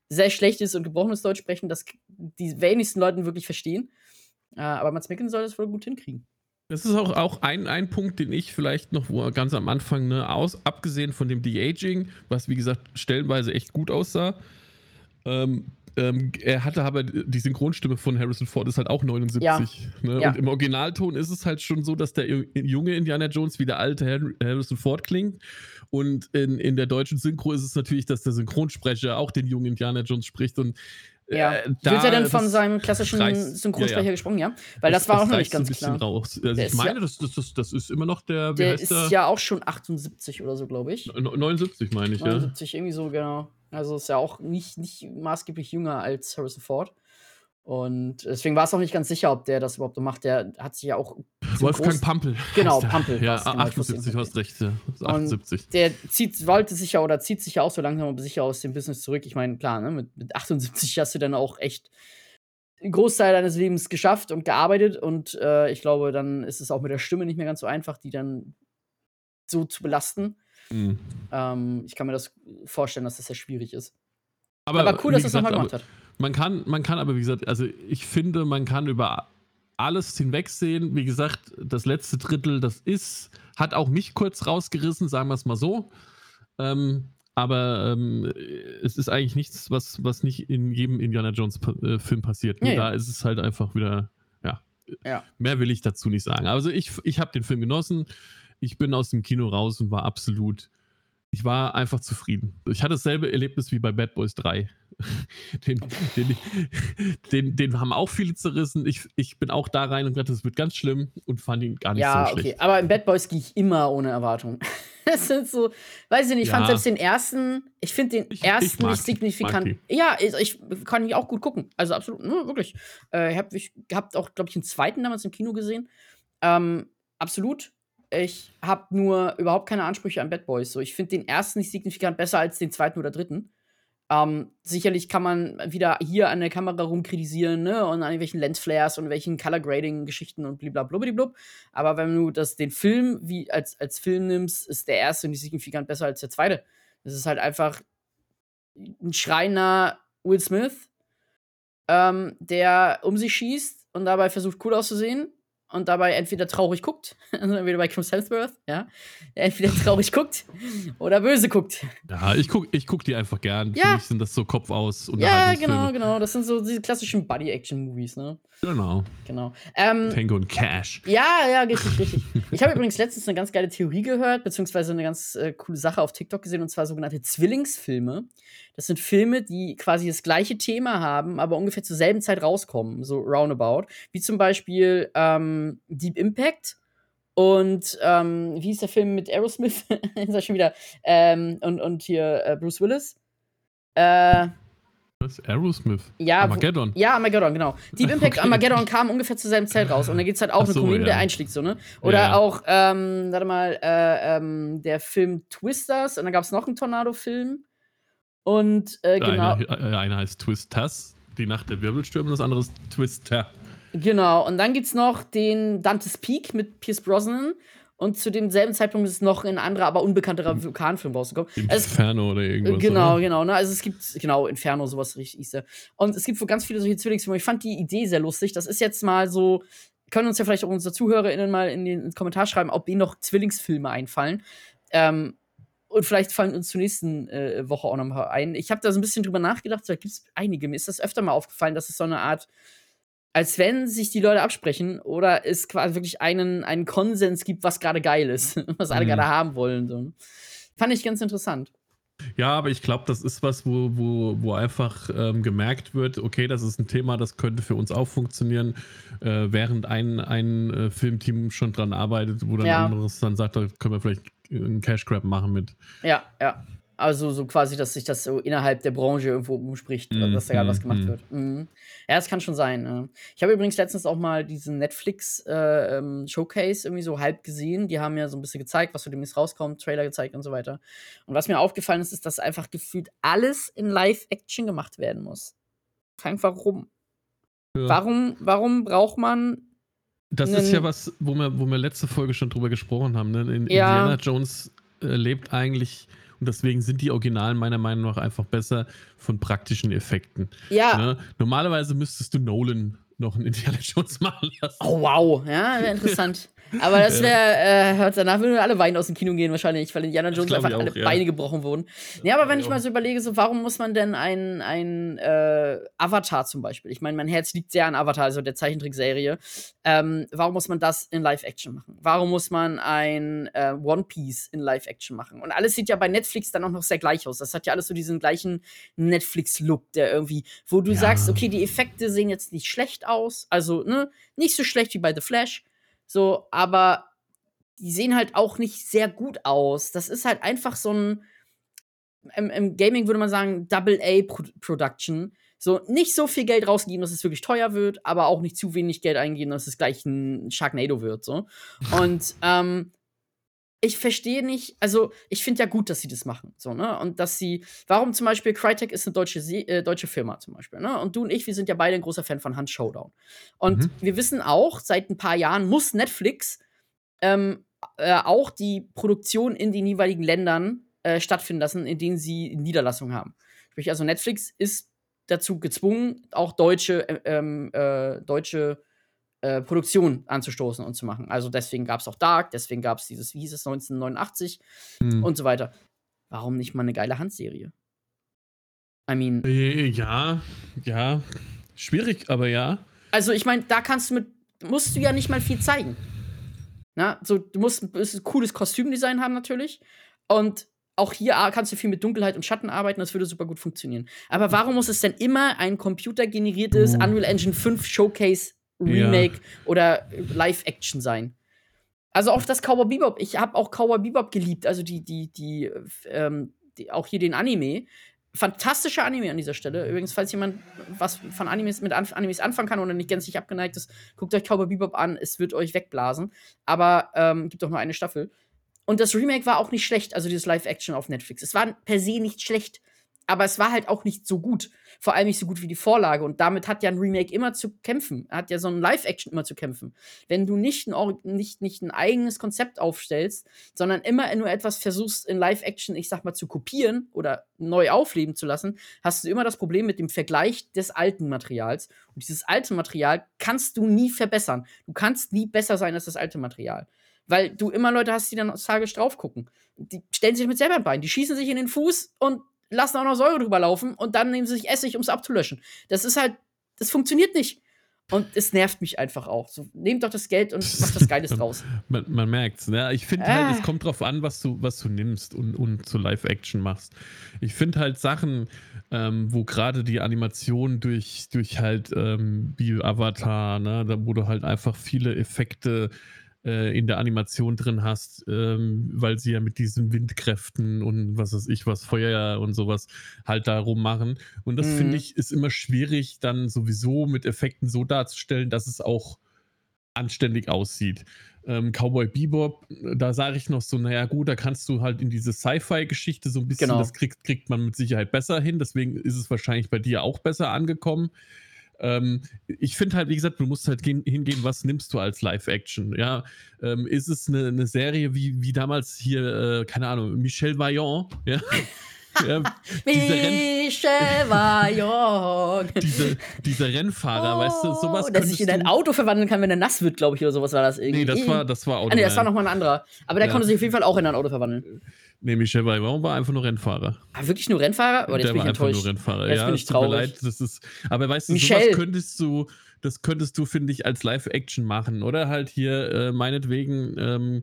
sehr schlechtes und gebrochenes Deutsch sprechen, das die wenigsten Leuten wirklich verstehen. Äh, aber Mats Mikkelsen soll das wohl gut hinkriegen. Das ist auch, auch ein, ein Punkt, den ich vielleicht noch ganz am Anfang, ne, aus, abgesehen von dem De-Aging, was wie gesagt stellenweise echt gut aussah, ähm, ähm, er hatte aber die Synchronstimme von Harrison Ford ist halt auch 79. Ja. Ne? Ja. Und im Originalton ist es halt schon so, dass der junge Indiana Jones wie der alte Harrison Ford klingt. Und in, in der deutschen Synchro ist es natürlich, dass der Synchronsprecher auch den jungen Indiana Jones spricht. Und äh, ja. Äh, da, Wird er denn von seinem klassischen reißt, Synchronsprecher ja, ja. gesprochen, ja? Weil das, das war auch noch nicht ganz klar. Raus. Also ich meine, ja, das, das, das, ist immer noch der. der ist der? ja auch schon 78 oder so, glaube ich. 79 meine ich, 79, ja. irgendwie so, genau. Also ist ja auch nicht, nicht maßgeblich jünger als Harrison Ford. Und deswegen war es auch nicht ganz sicher, ob der das überhaupt macht. Der hat sich ja auch. Wolfgang Pampel. Genau, Pampel. Ja, genau, 78, du hast recht. Ja. 78. Und der zieht, wollte sich ja oder zieht sich ja auch so langsam aber sicher aus dem Business zurück. Ich meine, klar, ne, mit, mit 78 hast du dann auch echt einen Großteil deines Lebens geschafft und gearbeitet. Und äh, ich glaube, dann ist es auch mit der Stimme nicht mehr ganz so einfach, die dann so zu belasten. Mhm. Ähm, ich kann mir das vorstellen, dass das sehr schwierig ist. Aber, aber cool, dass das nochmal gemacht hat. Man kann, man kann aber, wie gesagt, also ich finde, man kann über alles hinwegsehen. Wie gesagt, das letzte Drittel, das ist, hat auch mich kurz rausgerissen, sagen wir es mal so. Ähm, aber ähm, es ist eigentlich nichts, was, was nicht in jedem Indiana Jones-Film äh, passiert. Ja, da ist es halt einfach wieder, ja. ja. Mehr will ich dazu nicht sagen. Also ich, ich habe den Film genossen. Ich bin aus dem Kino raus und war absolut ich war einfach zufrieden. Ich hatte dasselbe Erlebnis wie bei Bad Boys 3. <laughs> den, den, den, den, haben auch viele zerrissen. Ich, ich bin auch da rein und dachte, das wird ganz schlimm und fand ihn gar nicht ja, so schlecht. Ja, okay. Aber in Bad Boys gehe ich immer ohne Erwartung. <laughs> das sind so, weiß ich nicht, ich ja. fand selbst den ersten, ich finde den ich, ersten ich nicht signifikant. Ja, ich, kann ihn auch gut gucken. Also absolut, ne, wirklich. Äh, ich habe hab auch, glaube ich, einen zweiten damals im Kino gesehen. Ähm, absolut ich habe nur überhaupt keine Ansprüche an Bad Boys. So, ich finde den ersten nicht signifikant besser als den zweiten oder dritten. Ähm, sicherlich kann man wieder hier an der Kamera rumkritisieren, ne, und an welchen Lensflares und welchen Color Grading Geschichten und blablabla. Aber wenn du das den Film wie als, als Film nimmst, ist der erste nicht signifikant besser als der zweite. Das ist halt einfach ein schreiender Will Smith, ähm, der um sich schießt und dabei versucht cool auszusehen und dabei entweder traurig guckt, <laughs> also entweder bei Chris Hemsworth, ja, entweder traurig <laughs> guckt oder böse guckt. Ja, ich guck, ich guck die einfach gern. Ja. Für mich sind das so Kopf aus. Ja, genau, genau. Das sind so diese klassischen Buddy-Action-Movies, ne? Genau. Genau. Ähm, Tango und Cash. Ja, ja, richtig, richtig. Ich habe übrigens letztens eine ganz geile Theorie gehört, beziehungsweise eine ganz äh, coole Sache auf TikTok gesehen, und zwar sogenannte Zwillingsfilme. Das sind Filme, die quasi das gleiche Thema haben, aber ungefähr zur selben Zeit rauskommen, so roundabout. Wie zum Beispiel ähm, Deep Impact und ähm, wie hieß der Film mit Aerosmith? <laughs> ist er schon wieder. Ähm, und, und hier äh, Bruce Willis. Äh, was? Aerosmith? Ja, Armageddon. Wo, ja, Armageddon, genau. Deep <laughs> Impact okay. Armageddon kam ungefähr zur selben Zeit raus. Und da geht es halt auch so, eine Komödie, ja. der einschlägt, so, ne? Oder ja. auch, ähm, warte mal, äh, ähm, der Film Twisters. Und dann gab es noch einen Tornado-Film. Und, äh, genau. Eine, äh, eine heißt Twisters, die Nacht der Wirbelstürme, und das andere ist Twister. Genau. Und dann gibt es noch den Dante's Peak mit Pierce Brosnan. Und zu demselben Zeitpunkt ist noch ein anderer, aber unbekannterer Vulkanfilm rausgekommen. Inferno also, oder irgendwas. Genau, oder? genau. Ne? Also es gibt, genau, Inferno, sowas richtig ist Und es gibt wohl ganz viele solche Zwillingsfilme. Ich fand die Idee sehr lustig. Das ist jetzt mal so, können uns ja vielleicht auch unsere ZuhörerInnen mal in den Kommentar schreiben, ob ihnen noch Zwillingsfilme einfallen. Ähm, und vielleicht fallen uns zur nächsten äh, Woche auch noch mal ein. Ich habe da so ein bisschen drüber nachgedacht, da gibt es einige. Mir ist das öfter mal aufgefallen, dass es so eine Art als wenn sich die Leute absprechen oder es quasi wirklich einen, einen Konsens gibt, was gerade geil ist, <laughs> was alle mhm. gerade haben wollen. So. Fand ich ganz interessant. Ja, aber ich glaube, das ist was, wo, wo, wo einfach ähm, gemerkt wird, okay, das ist ein Thema, das könnte für uns auch funktionieren, äh, während ein, ein äh, Filmteam schon dran arbeitet, wo dann ja. anderes dann sagt, da können wir vielleicht einen Cash Grab machen mit. Ja, ja. Also so quasi, dass sich das so innerhalb der Branche irgendwo umspricht, mm, dass da gerade mm, was gemacht mm. wird. Mhm. Ja, das kann schon sein. Ne? Ich habe übrigens letztens auch mal diesen Netflix äh, ähm, Showcase irgendwie so halb gesehen. Die haben ja so ein bisschen gezeigt, was so demnächst rauskommt, Trailer gezeigt und so weiter. Und was mir aufgefallen ist, ist, dass einfach gefühlt alles in Live-Action gemacht werden muss. Frank, warum? Ja. Warum, warum braucht man das ist ja was, wo wir, wo wir letzte Folge schon drüber gesprochen haben. Ne? In, ja. Indiana Jones äh, lebt eigentlich und deswegen sind die Originalen meiner Meinung nach einfach besser von praktischen Effekten. Ja. Ne? Normalerweise müsstest du Nolan noch einen Indiana Jones machen lassen. Oh, wow. Ja, interessant. Aber das wäre, äh, danach würden wir alle weinen aus dem Kino gehen, wahrscheinlich, weil Indiana Jones einfach auch, alle ja. Beine gebrochen wurden. Ja, aber wenn ich mal so überlege, so, warum muss man denn ein, ein äh, Avatar zum Beispiel? Ich meine, mein Herz liegt sehr an Avatar, also der Zeichentrickserie. Ähm, warum muss man das in Live-Action machen? Warum muss man ein äh, One Piece in Live-Action machen? Und alles sieht ja bei Netflix dann auch noch sehr gleich aus. Das hat ja alles so diesen gleichen Netflix-Look, der irgendwie, wo du ja. sagst, okay, die Effekte sehen jetzt nicht schlecht aus, also, ne, nicht so schlecht wie bei The Flash so, aber die sehen halt auch nicht sehr gut aus. Das ist halt einfach so ein. Im, im Gaming würde man sagen, Double-A-Production. So, nicht so viel Geld rausgeben, dass es wirklich teuer wird, aber auch nicht zu wenig Geld eingeben, dass es gleich ein Sharknado wird. So. Und ähm, ich verstehe nicht, also ich finde ja gut, dass sie das machen, so, ne? Und dass sie, warum zum Beispiel Crytek ist eine deutsche, äh, deutsche Firma zum Beispiel, ne? Und du und ich, wir sind ja beide ein großer Fan von Hand Showdown. Und mhm. wir wissen auch, seit ein paar Jahren muss Netflix ähm, äh, auch die Produktion in den jeweiligen Ländern äh, stattfinden lassen, in denen sie Niederlassungen haben. Sprich, also Netflix ist dazu gezwungen, auch deutsche, äh, ähm, äh, deutsche äh, Produktion anzustoßen und zu machen. Also deswegen gab es auch Dark, deswegen gab es dieses, wie hieß es, 1989 hm. und so weiter. Warum nicht mal eine geile Handserie? I mean. Äh, ja, ja. Schwierig, aber ja. Also ich meine, da kannst du mit, musst du ja nicht mal viel zeigen. Na, so, du musst ein cooles Kostümdesign haben natürlich. Und auch hier kannst du viel mit Dunkelheit und Schatten arbeiten, das würde super gut funktionieren. Aber warum muss es denn immer ein computergeneriertes uh. Unreal Engine 5 Showcase Remake ja. oder Live-Action sein? Also auch das Cowboy Bebop, ich habe auch Cowboy Bebop geliebt, also die, die, die, ähm, die, auch hier den Anime. Fantastischer Anime an dieser Stelle. Übrigens, falls jemand was von Animes mit Anf Animes anfangen kann oder nicht gänzlich abgeneigt ist, guckt euch Cowboy Bebop an, es wird euch wegblasen. Aber ähm, gibt auch nur eine Staffel. Und das Remake war auch nicht schlecht, also dieses Live-Action auf Netflix. Es war per se nicht schlecht, aber es war halt auch nicht so gut. Vor allem nicht so gut wie die Vorlage. Und damit hat ja ein Remake immer zu kämpfen. Hat ja so ein Live-Action immer zu kämpfen. Wenn du nicht ein, nicht, nicht ein eigenes Konzept aufstellst, sondern immer nur etwas versuchst, in Live-Action, ich sag mal, zu kopieren oder neu aufleben zu lassen, hast du immer das Problem mit dem Vergleich des alten Materials. Und dieses alte Material kannst du nie verbessern. Du kannst nie besser sein als das alte Material. Weil du immer Leute hast, die dann nostalgisch drauf gucken. Die stellen sich mit selber ein Bein. Die schießen sich in den Fuß und lassen auch noch Säure drüber laufen und dann nehmen sie sich Essig, um es abzulöschen. Das ist halt, das funktioniert nicht. Und es nervt mich einfach auch. So, nehmt doch das Geld und macht das Geiles <laughs> draus. man, man merkt es. Ne? Ich finde halt, es ah. kommt drauf an, was du, was du nimmst und, und zu Live-Action machst. Ich finde halt Sachen, ähm, wo gerade die Animation durch, durch halt ähm, wie Avatar, ne? da, wo du halt einfach viele Effekte äh, in der Animation drin hast, ähm, weil sie ja mit diesen Windkräften und was weiß ich, was Feuer und sowas halt da rummachen. Und das mhm. finde ich ist immer schwierig, dann sowieso mit Effekten so darzustellen, dass es auch anständig aussieht. Ähm, Cowboy Bebop, da sage ich noch so, naja gut, da kannst du halt in diese Sci-Fi-Geschichte so ein bisschen, genau. das kriegt, kriegt man mit Sicherheit besser hin, deswegen ist es wahrscheinlich bei dir auch besser angekommen. Ähm, ich finde halt, wie gesagt, du musst halt hingehen, was nimmst du als Live-Action? Ja, ähm, ist es eine, eine, Serie wie, wie damals hier, äh, keine Ahnung, Michel Vaillant, ja? <laughs> ja, Michel Vaillant. <laughs> Diese, dieser Rennfahrer, oh, weißt du, sowas. Dass sich in ein Auto verwandeln kann, wenn er nass wird, glaube ich, oder sowas war das irgendwie. Nee, das war, das war Auto. Ah, nee, das war nochmal ein anderer. Aber der ja. konnte sich auf jeden Fall auch in ein Auto verwandeln. Nee, Michel Vaillant war einfach nur Rennfahrer. Ah, wirklich nur Rennfahrer? Oh, der war einfach nur Rennfahrer. Jetzt ja, bin ich traurig. Leid, das ist, aber weißt du, Michel. sowas könntest du, das könntest du, finde ich, als Live-Action machen. Oder halt hier, äh, meinetwegen, ähm,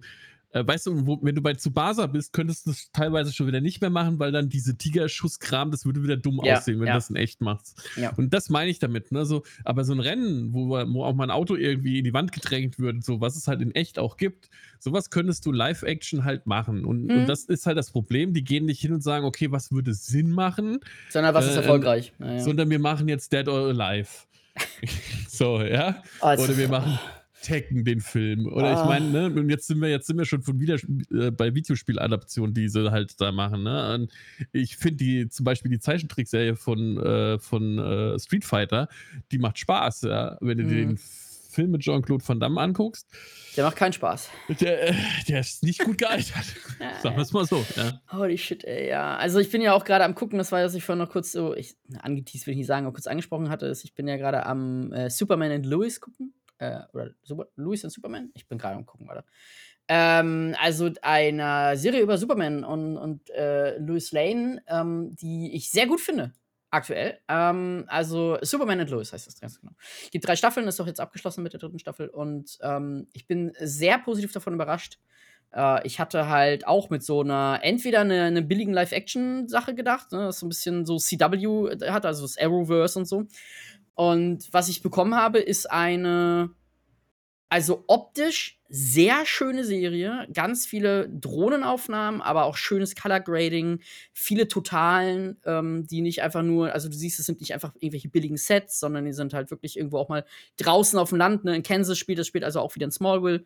äh, weißt du, wo, wenn du bei Tsubasa bist, könntest du das teilweise schon wieder nicht mehr machen, weil dann diese Tigerschuss-Kram, das würde wieder dumm ja, aussehen, wenn ja. du das in echt machst. Ja. Und das meine ich damit. Ne? So, aber so ein Rennen, wo, wo auch mal ein Auto irgendwie in die Wand gedrängt wird, so was es halt in echt auch gibt, sowas könntest du Live-Action halt machen. Und, mhm. und, das ist halt das Problem. Die gehen nicht hin und sagen, okay, was würde Sinn machen? Sondern was äh, ist erfolgreich. Naja. Sondern wir machen jetzt Dead or Alive. <laughs> so, ja. Also, Oder wir machen. Tekken, den Film. Oder ah. ich meine, ne, und jetzt sind wir, jetzt sind wir schon von wieder äh, bei Videospieladaptionen, die sie halt da machen, ne? Und ich finde die, zum Beispiel die Zeichentrickserie von, äh, von äh, Street Fighter, die macht Spaß, ja. Wenn du mhm. den Film mit Jean-Claude Van Damme anguckst. Der macht keinen Spaß. Der, äh, der ist nicht gut gealtert. <laughs> Sagen wir es mal so. Ja. Holy shit, ey, ja. Also ich bin ja auch gerade am gucken, das war, was ich vorhin noch kurz so, ich, angeteased will ich nicht sagen, aber kurz angesprochen hatte, ist, ich bin ja gerade am äh, Superman and Lewis gucken äh, oder Super, Louis und Superman? Ich bin gerade am gucken, warte. Ähm, also eine Serie über Superman und, und äh, Louis Lane, ähm, die ich sehr gut finde. Aktuell. Ähm, also Superman and Lois heißt das ganz genau. Es gibt drei Staffeln, ist doch jetzt abgeschlossen mit der dritten Staffel und ähm, ich bin sehr positiv davon überrascht. Äh, ich hatte halt auch mit so einer, entweder eine, eine billigen Live-Action-Sache gedacht, ne, das so ein bisschen so CW hat, also das Arrowverse und so. Und was ich bekommen habe, ist eine, also optisch sehr schöne Serie. Ganz viele Drohnenaufnahmen, aber auch schönes Color Grading, viele Totalen, ähm, die nicht einfach nur, also du siehst, es sind nicht einfach irgendwelche billigen Sets, sondern die sind halt wirklich irgendwo auch mal draußen auf dem Land. Ne? In Kansas spielt das spielt also auch wieder in Smallville.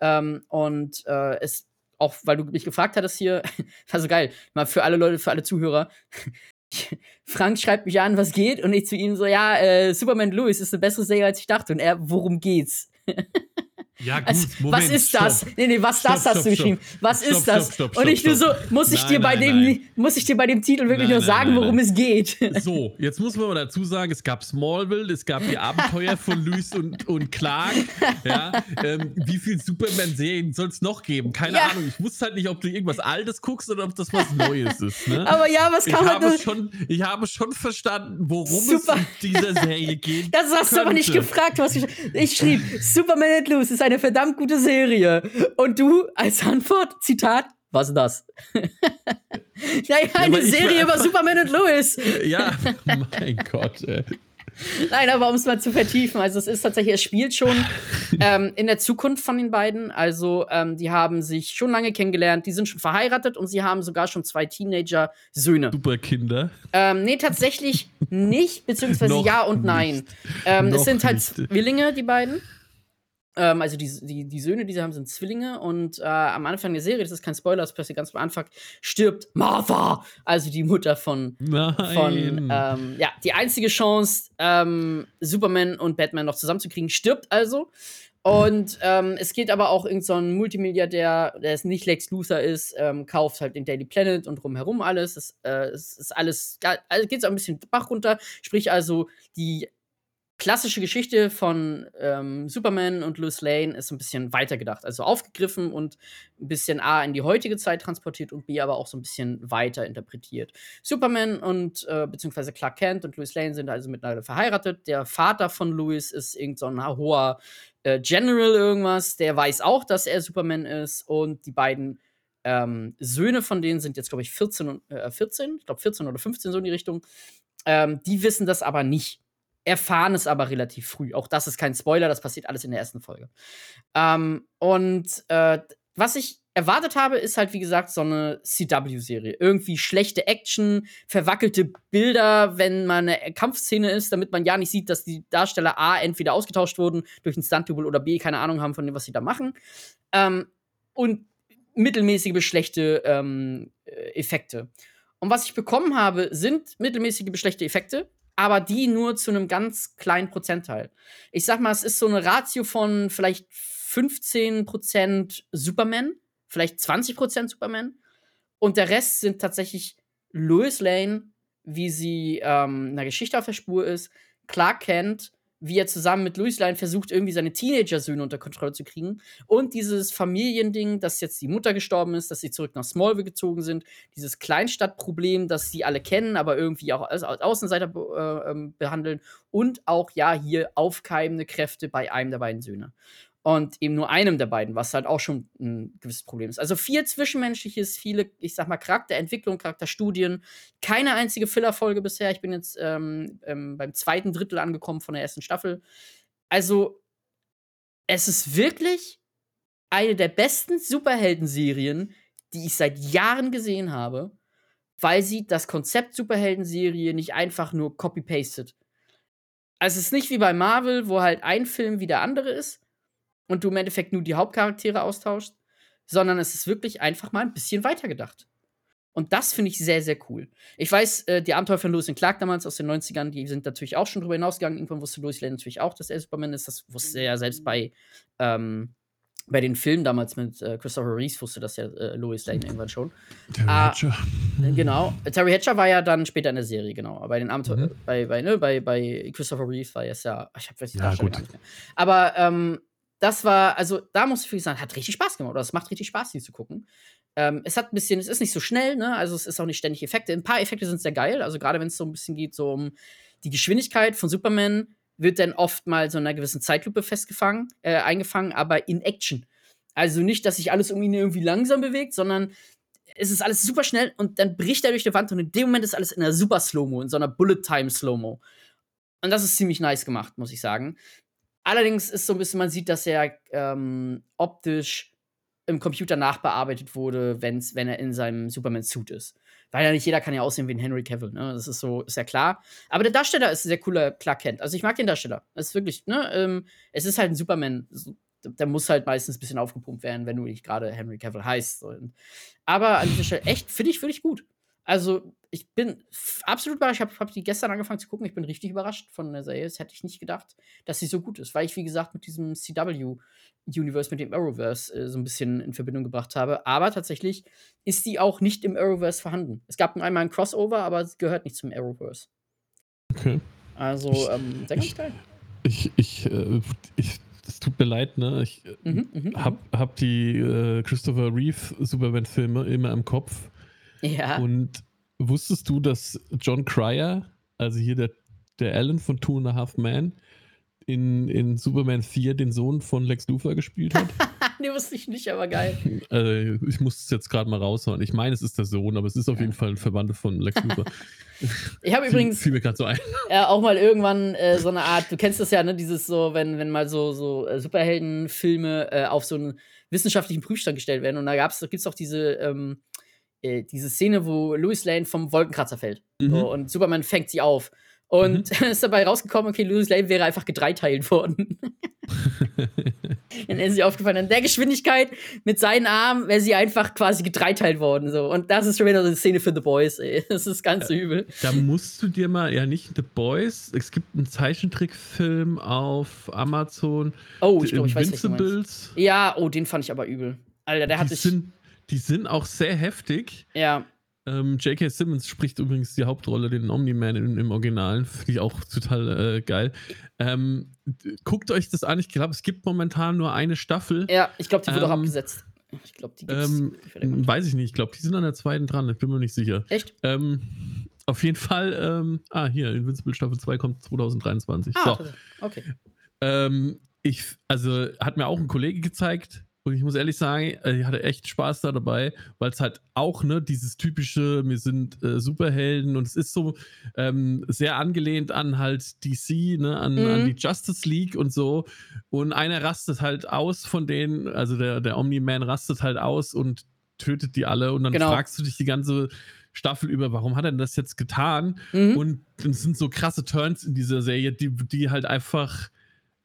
Ähm, und äh, es auch weil du mich gefragt hattest hier, war <laughs> so geil, mal für alle Leute, für alle Zuhörer. <laughs> Frank schreibt mich an, was geht, und ich zu ihm so, ja, äh, Superman Louis ist eine bessere Serie, als ich dachte. Und er, worum geht's? <laughs> Ja, gut, also, Moment, was ist stopp. das? Nee, nee, was stopp, das stopp, hast du geschrieben? Was ist das? Und ich nur so, muss ich nein, dir bei nein, dem, nein. muss ich dir bei dem Titel wirklich nur sagen, worum es geht? So, jetzt muss man mal dazu sagen, es gab Smallville, es gab die Abenteuer von Luis und, und Clark. Ja, ähm, wie viele Superman-Serien soll es noch geben? Keine ja. Ahnung. Ich wusste halt nicht, ob du irgendwas Altes guckst oder ob das was Neues ist. Ne? Aber ja, was kann ich man habe schon, Ich habe schon verstanden, worum Super. es in dieser Serie geht. Das hast du aber nicht gefragt. Was ich, ich schrieb, Superman and Loose ist eine verdammt gute Serie. Und du als Antwort, Zitat, was ist das? <laughs> naja, eine ja, Serie über Superman und Lois. Ja, mein Gott, ey. Nein, aber um es mal zu vertiefen, also es ist tatsächlich, es spielt schon ähm, in der Zukunft von den beiden. Also ähm, die haben sich schon lange kennengelernt, die sind schon verheiratet und sie haben sogar schon zwei Teenager-Söhne. Superkinder? Ähm, nee, tatsächlich nicht, beziehungsweise <laughs> ja und nein. Ähm, es sind halt. Zwillinge, die beiden. Ähm, also die, die, die Söhne, die sie haben, sind Zwillinge und äh, am Anfang der Serie, das ist kein Spoiler, das passiert ganz am Anfang, stirbt Martha, also die Mutter von, von ähm, ja, die einzige Chance, ähm, Superman und Batman noch zusammenzukriegen, stirbt also. Und ähm, es geht aber auch irgend so ein Multimilliardär, der es nicht Lex Luthor ist, ähm, kauft halt den Daily Planet und drumherum alles. Es, äh, es ist alles, also geht so ein bisschen Bach runter. Sprich also, die klassische Geschichte von ähm, Superman und Lois Lane ist ein bisschen weitergedacht. Also aufgegriffen und ein bisschen A in die heutige Zeit transportiert und B aber auch so ein bisschen weiter interpretiert. Superman und äh, beziehungsweise Clark Kent und Lois Lane sind also miteinander verheiratet. Der Vater von Lois ist irgend so hoher äh, General irgendwas, der weiß auch, dass er Superman ist und die beiden ähm, Söhne von denen sind jetzt, glaube ich, 14 und äh, 14, ich glaube 14 oder 15 so in die Richtung. Ähm, die wissen das aber nicht erfahren es aber relativ früh. Auch das ist kein Spoiler, das passiert alles in der ersten Folge. Ähm, und äh, was ich erwartet habe, ist halt, wie gesagt, so eine CW-Serie. Irgendwie schlechte Action, verwackelte Bilder, wenn mal eine Kampfszene ist, damit man ja nicht sieht, dass die Darsteller A entweder ausgetauscht wurden durch ein Stunt-Double oder B keine Ahnung haben von dem, was sie da machen. Ähm, und mittelmäßige bis schlechte ähm, äh, Effekte. Und was ich bekommen habe, sind mittelmäßige bis schlechte Effekte aber die nur zu einem ganz kleinen Prozentteil. Ich sag mal, es ist so eine Ratio von vielleicht 15% Superman, vielleicht 20% Superman. Und der Rest sind tatsächlich Lois Lane, wie sie ähm, einer Geschichte auf der Spur ist, Clark Kent, wie er zusammen mit Louis Lane versucht, irgendwie seine Teenager-Söhne unter Kontrolle zu kriegen. Und dieses Familiending, dass jetzt die Mutter gestorben ist, dass sie zurück nach Smallville gezogen sind. Dieses Kleinstadtproblem, das sie alle kennen, aber irgendwie auch als Außenseiter äh, ähm, behandeln. Und auch, ja, hier aufkeimende Kräfte bei einem der beiden Söhne und eben nur einem der beiden, was halt auch schon ein gewisses Problem ist. Also viel Zwischenmenschliches, viele, ich sag mal, Charakterentwicklung, Charakterstudien, keine einzige Filler-Folge bisher. Ich bin jetzt ähm, ähm, beim zweiten Drittel angekommen von der ersten Staffel. Also, es ist wirklich eine der besten Superhelden-Serien, die ich seit Jahren gesehen habe, weil sie das Konzept Superhelden-Serie nicht einfach nur copy-pastet. Also, es ist nicht wie bei Marvel, wo halt ein Film wie der andere ist und du im Endeffekt nur die Hauptcharaktere austauschst, sondern es ist wirklich einfach mal ein bisschen weitergedacht. Und das finde ich sehr, sehr cool. Ich weiß, äh, die Abenteuer von Lewis und Clark damals aus den 90ern, die sind natürlich auch schon drüber hinausgegangen. Irgendwann wusste Louis Lane natürlich auch, dass er Superman ist. Das wusste er ja selbst bei, ähm, bei den Filmen damals mit äh, Christopher Reeves, wusste das ja äh, Louis Lane irgendwann schon. Terry ah, Hatcher. Äh, genau. Terry Hatcher war ja dann später in der Serie, genau. Aber bei den Abenteuern, mhm. bei, bei, ne, bei, bei Christopher Reeves war es ja, ich habe weiß ja, gut. nicht mehr. Aber ähm, das war, also da muss ich wirklich sagen, hat richtig Spaß gemacht. Oder es macht richtig Spaß, die zu gucken. Ähm, es hat ein bisschen, es ist nicht so schnell, ne? Also es ist auch nicht ständig Effekte. Ein paar Effekte sind sehr geil. Also gerade wenn es so ein bisschen geht, so um die Geschwindigkeit von Superman, wird dann oft mal so in einer gewissen Zeitlupe festgefangen, äh, eingefangen, aber in Action. Also nicht, dass sich alles irgendwie, irgendwie langsam bewegt, sondern es ist alles super schnell und dann bricht er durch die Wand und in dem Moment ist alles in einer super Slow-Mo, in so einer Bullet-Time-Slow-Mo. Und das ist ziemlich nice gemacht, muss ich sagen. Allerdings ist so ein bisschen, man sieht, dass er ähm, optisch im Computer nachbearbeitet wurde, wenn's, wenn er in seinem Superman-Suit ist. Weil ja nicht jeder kann ja aussehen wie ein Henry Cavill, ne? Das ist so, ist ja klar. Aber der Darsteller ist ein sehr cooler Clark Kent. Also ich mag den Darsteller. Das ist wirklich, ne? Ähm, es ist halt ein Superman. Der muss halt meistens ein bisschen aufgepumpt werden, wenn du nicht gerade Henry Cavill heißt. Aber an dieser Stelle echt, finde ich, wirklich gut. Also, ich bin absolut überrascht. Ich habe hab die gestern angefangen zu gucken. Ich bin richtig überrascht von der Serie. Das hätte ich nicht gedacht, dass sie so gut ist, weil ich, wie gesagt, mit diesem CW-Universe, mit dem Arrowverse äh, so ein bisschen in Verbindung gebracht habe. Aber tatsächlich ist die auch nicht im Arrowverse vorhanden. Es gab einmal ein Crossover, aber es gehört nicht zum Arrowverse. Okay. Also, ähm, sehr ganz geil. Ich, ich, äh, ich, es tut mir leid, ne? Ich äh, Mhm, mhm, hab, hab die äh, Christopher Reeve Superman-Filme immer im Kopf. Ja. Und wusstest du, dass John Cryer, also hier der, der Alan von Two and a Half Men, in, in Superman 4 den Sohn von Lex Luthor gespielt hat? <laughs> nee, wusste ich nicht, aber geil. äh, <laughs> ich muss es jetzt gerade mal raushauen. Ich meine, es ist der Sohn, aber es ist auf jeden Fall ein Verwandter von Lex <laughs> Luthor. Ich habe Fiel- übrigens Fiel mir gerade so ein. äh, auch mal irgendwann äh, so eine Art, du kennst das ja, ne, dieses so, wenn, wenn mal so, so äh, Superheldenfilme äh, auf so einen wissenschaftlichen Prüfstand gestellt werden. Und da gab's, da gibt's auch diese, ähm, äh, diese Szene, wo Louis Lane vom Wolkenkratzer fällt. Mhm. So, und Superman fängt sie auf. Und <laughs> ist dabei rausgekommen, okay, Louis Lane wäre einfach gedreiteilt worden. <laughs> Dann ist sie aufgefallen, an der Geschwindigkeit mit seinen Armen wäre sie einfach quasi gedreiteilt worden. So. Und das ist schon wieder so eine Szene für The Boys, ey. <laughs> Das ist ganz so übel. Da musst du dir mal, ja nicht The Boys, es gibt einen Zeichentrickfilm auf Amazon. Oh, ich glaube, ich weiß. Invincibles. Ja, oh, den fand ich aber übel. Alter, der hat Die sich. sind, die sind auch sehr heftig. Ja, Ähm, J.K. Simmons spricht übrigens die Hauptrolle, den Omni-Man im, im Originalen. Finde ich auch total äh, geil. Ähm, guckt euch das an. Ich glaube, es gibt momentan nur eine Staffel. ja, ich glaube, die wurde auch Ähm, abgesetzt. Ich glaube, die gibt's. Ähm, weiß ich nicht. Ich glaube, die sind an der zweiten dran. Ich bin mir nicht sicher. Echt? Ähm, auf jeden Fall, ähm, ah, hier, Invincible Staffel 2 kommt 2023. Ah, so. okay. Ähm, ich, also, hat mir auch ein Kollege gezeigt. Und ich muss ehrlich sagen, äh, ich hatte echt Spaß da dabei, weil es halt auch, ne, dieses typische, wir sind äh, Superhelden und es ist so ähm, sehr angelehnt an halt DC, ne, an, Mhm. an die Justice League und so. Und einer rastet halt aus von denen, also der, der Omni-Man rastet halt aus und tötet die alle. Und dann Genau. fragst du dich die ganze Staffel über, warum hat er denn das jetzt getan? Mhm. Und es sind so krasse Turns in dieser Serie, die, die halt einfach,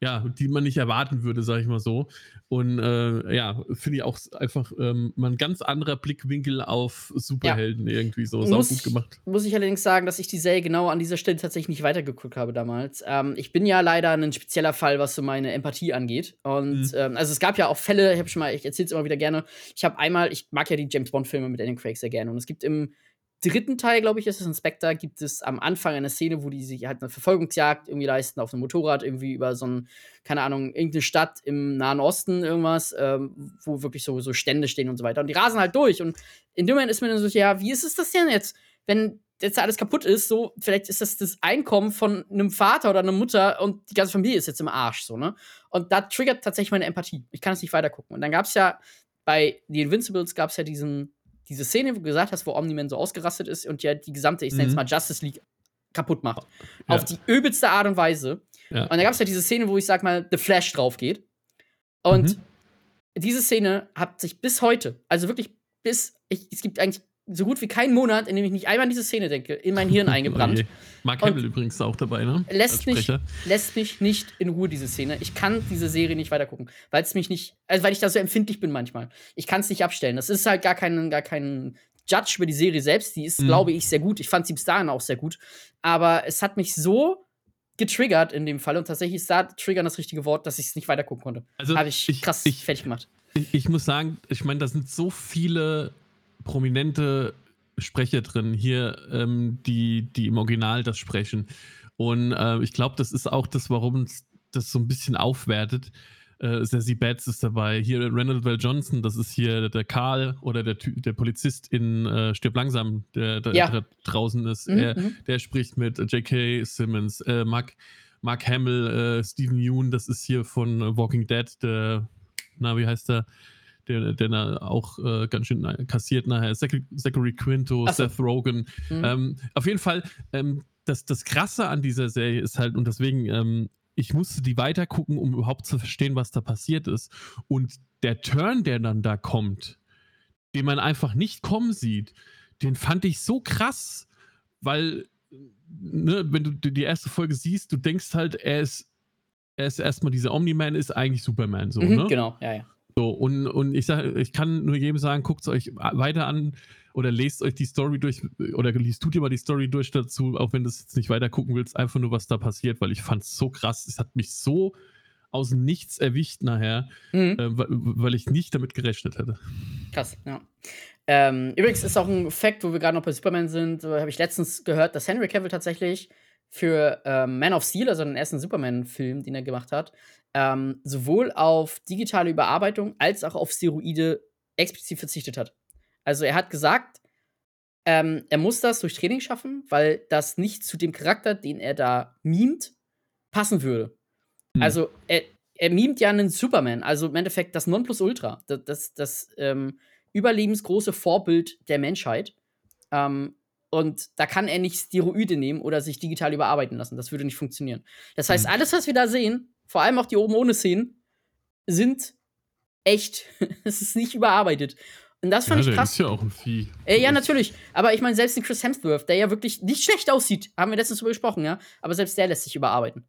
ja, die man nicht erwarten würde, sag ich mal so. Und äh, ja, finde ich auch einfach ähm, mal ein ganz anderer Blickwinkel auf Superhelden irgendwie so. Sau Muss- gut gemacht. Muss ich allerdings sagen, dass ich die Serie genau an dieser Stelle tatsächlich nicht weitergeguckt habe damals. Ähm, ich bin ja leider ein spezieller Fall, was so meine Empathie angeht. Und Mhm. ähm, also es gab ja auch Fälle, ich habe schon mal, ich erzähle es immer wieder gerne. Ich habe einmal, ich mag ja die James Bond-Filme mit Daniel Craig sehr gerne. Und es gibt im dritten Teil, glaube ich, ist es Inspector, gibt es am Anfang eine Szene, wo die sich halt eine Verfolgungsjagd irgendwie leisten auf einem Motorrad, irgendwie über so ein, keine Ahnung, irgendeine Stadt im Nahen Osten, irgendwas, ähm, wo wirklich so, so Stände stehen und so weiter. Und die rasen halt durch. Und in dem Moment ist mir dann so, ja, wie ist es das denn jetzt? Wenn jetzt alles kaputt ist, so, vielleicht ist das das Einkommen von einem Vater oder einer Mutter und die ganze Familie ist jetzt im Arsch, so, ne? Und da triggert tatsächlich meine Empathie. Ich kann es nicht weitergucken. Und dann gab es ja bei The Invincibles gab es ja diesen, diese Szene, wo du gesagt hast, wo Omni-Man so ausgerastet ist und ja die gesamte, ich nenne es Mhm. mal Justice League kaputt macht. Ja. Auf die übelste Art und Weise. Ja. Und da gab es ja diese Szene, wo ich sag mal, The Flash drauf geht. Und Mhm. diese Szene hat sich bis heute, also wirklich bis, ich, es gibt eigentlich so gut wie keinen Monat, in dem ich nicht einmal an diese Szene denke, in mein Hirn <laughs> eingebrannt. Mark Hamill übrigens auch dabei, ne? lässt mich, lässt mich nicht in Ruhe, diese Szene. Ich kann diese Serie nicht weitergucken, weil es mich nicht, also weil ich da so empfindlich bin manchmal. Ich kann es nicht abstellen. Das ist halt gar kein, gar kein Judge über die Serie selbst. Die ist, Mhm. glaube ich, sehr gut. Ich fand sie bis dahin auch sehr gut. Aber es hat mich so getriggert in dem Fall und tatsächlich ist da triggern das richtige Wort, dass ich es nicht weitergucken konnte. Also Habe ich, ich- krass ich- fertig gemacht. Ich, ich muss sagen, ich meine, da sind so viele prominente Sprecher drin hier, ähm, die, die im Original das sprechen. Und äh, ich glaube, das ist auch das, warum es das so ein bisschen aufwertet. Äh, Sassy Betts ist dabei. Hier Randall Bell Johnson, das ist hier der Karl oder der, der Polizist in äh, Stirb langsam, der, der, Ja. der draußen ist. Mhm, Er, mhm. der spricht mit J.K. Simmons, äh, Mark, Mark Hamill, äh, Stephen Yoon, das ist hier von Walking Dead, der, na, wie heißt der? Der, der auch äh, ganz schön kassiert nachher. Zach- Zachary Quinto, so. Seth Rogen. Mhm. Ähm, auf jeden Fall, ähm, das, das Krasse an dieser Serie ist halt, und deswegen, ähm, ich musste die weitergucken, um überhaupt zu verstehen, was da passiert ist. Und der Turn, der dann da kommt, den man einfach nicht kommen sieht, den fand ich so krass, weil, ne, wenn du die erste Folge siehst, du denkst halt, er ist, er ist erstmal dieser Omni-Man, ist eigentlich Superman so, Mhm, ne? Genau, ja, ja. So, und, und ich sag, ich kann nur jedem sagen, guckt es euch weiter an oder lest euch die Story durch oder liest tut ihr mal die Story durch dazu, auch wenn du es jetzt nicht weiter gucken willst, einfach nur, was da passiert, weil ich fand es so krass. Es hat mich so aus nichts erwischt nachher, mhm. äh, weil ich nicht damit gerechnet hätte. Krass, ja. Ähm, übrigens ist auch ein Fakt, wo wir gerade noch bei Superman sind, äh, habe ich letztens gehört, dass Henry Cavill tatsächlich für ähm, Man of Steel, also den ersten Superman-Film, den er gemacht hat, ähm, sowohl auf digitale Überarbeitung als auch auf Steroide explizit verzichtet hat. Also er hat gesagt, ähm, er muss das durch Training schaffen, weil das nicht zu dem Charakter, den er da mimt, passen würde. Mhm. Also er, er mimt ja einen Superman, also im Endeffekt das Nonplusultra, das, das, das ähm, überlebensgroße Vorbild der Menschheit. Ähm, und da kann er nicht Steroide nehmen oder sich digital überarbeiten lassen. Das würde nicht funktionieren. Das heißt, mhm. alles, was wir da sehen, vor allem auch die oben ohne Szenen, sind echt. <laughs> es ist nicht überarbeitet. Und das fand ja, ich krass. ist ja auch ein Vieh. Äh, ja, natürlich. Aber ich meine, selbst den Chris Hemsworth, der ja wirklich nicht schlecht aussieht, haben wir letztens drüber gesprochen, ja. Aber selbst der lässt sich überarbeiten.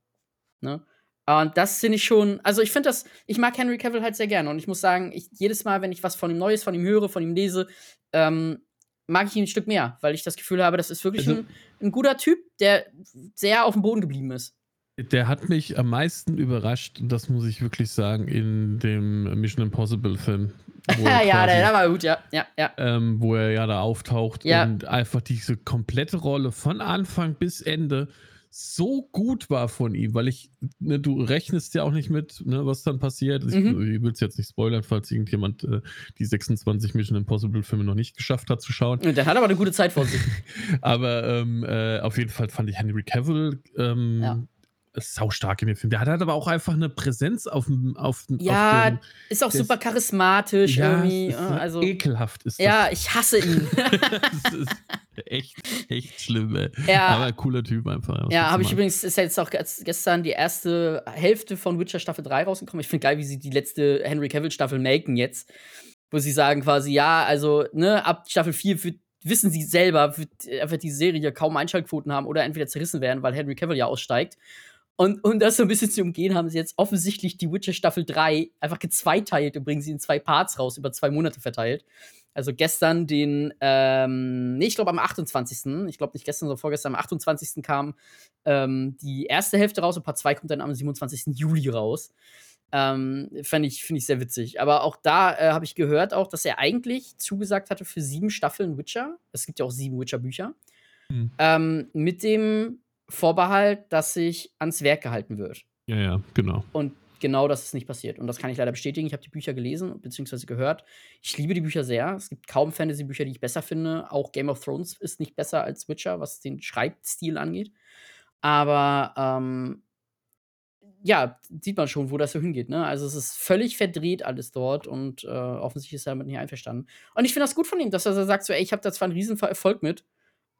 Ne? Und das finde ich schon, also ich finde das, ich mag Henry Cavill halt sehr gerne. Und ich muss sagen, ich, jedes Mal, wenn ich was von ihm Neues, von ihm höre, von ihm lese, ähm, mag ich ihn ein Stück mehr, weil ich das Gefühl habe, das ist wirklich also, ein, ein guter Typ, der sehr auf dem Boden geblieben ist. Der hat mich am meisten überrascht, das muss ich wirklich sagen, in dem Mission Impossible Film. <laughs> ja, der, der, war gut, ja. ja, ja. Ähm, wo er ja da auftaucht ja. und einfach diese komplette Rolle von Anfang bis Ende so gut war von ihm, weil ich, ne, du rechnest ja auch nicht mit, ne, was dann passiert. Ich, mhm. ich will es jetzt nicht spoilern, falls irgendjemand äh, die 26 Mission Impossible Filme noch nicht geschafft hat zu schauen. Der hat aber eine gute Zeit vor sich. <laughs> aber ähm, äh, auf jeden Fall fand ich Henry Cavill ähm, ja sau stark in dem Film. Der hat halt aber auch einfach eine Präsenz auf dem. Auf, ja, auf dem, ist auch super charismatisch ja, irgendwie. Ist ne, also, ekelhaft ist das. Ja, ich hasse ihn. <laughs> das ist echt, echt schlimm, ey. Ja. Aber cooler Typ einfach. Ja, habe ich übrigens, ist ja jetzt auch gestern die erste Hälfte von Witcher Staffel 3 rausgekommen. Ich finde geil, wie sie die letzte Henry Cavill Staffel melken jetzt. Wo sie sagen quasi, ja, also, ne, ab Staffel 4 wird wissen sie selber, wird, wird die Serie kaum Einschaltquoten haben oder entweder zerrissen werden, weil Henry Cavill ja aussteigt. Und um das so ein bisschen zu umgehen, haben sie jetzt offensichtlich die Witcher Staffel 3 einfach gezweiteilt und bringen sie in zwei Parts raus, über zwei Monate verteilt. Also gestern den, ähm, nee, ich glaube am 28. Ich glaube nicht gestern, sondern vorgestern am 28. kam ähm, die erste Hälfte raus und Part 2 kommt dann am 27. Juli raus. Ähm, Finde ich, find ich sehr witzig. Aber auch da äh, habe ich gehört, auch, dass er eigentlich zugesagt hatte für sieben Staffeln Witcher. Es gibt ja auch sieben Witcher-Bücher. Hm. Ähm, mit dem Vorbehalt, dass sich ans Werk gehalten wird. Ja, ja, genau. Und genau das ist nicht passiert. Und das kann ich leider bestätigen. Ich habe die Bücher gelesen bzw. gehört. Ich liebe die Bücher sehr. Es gibt kaum Fantasy-Bücher, die ich besser finde. Auch Game of Thrones ist nicht besser als Witcher, was den Schreibstil angeht. Aber ähm, ja, sieht man schon, wo das so hingeht. Ne? Also es ist völlig verdreht alles dort und äh, offensichtlich ist er damit nicht einverstanden. Und ich finde das gut von ihm, dass er sagt so, ey, ich habe da zwar einen riesen Erfolg mit,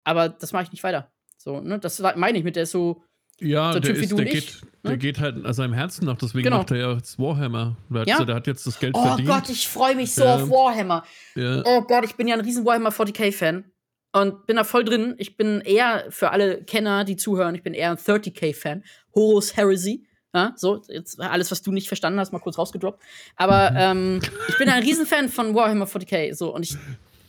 aber das mache ich nicht weiter. So, ne? Das meine ich mit, der ist so. Ja, so der, typ, ist, der, geht, ne? der geht halt seinem Herzen nach, deswegen genau. macht er ja jetzt Warhammer. Der, ja? der hat jetzt das Geld oh verdient. Oh Gott, ich freue mich so ähm, auf Warhammer. Ja. Oh Gott, ich bin ja ein riesen Warhammer 40k-Fan. Und bin da voll drin. Ich bin eher, für alle Kenner, die zuhören, ich bin eher ein 30k-Fan. Horus Heresy. Ja, so, jetzt alles, was du nicht verstanden hast, mal kurz rausgedroppt. Aber <laughs> ähm, ich bin ein Riesenfan von Warhammer 40k. So, und ich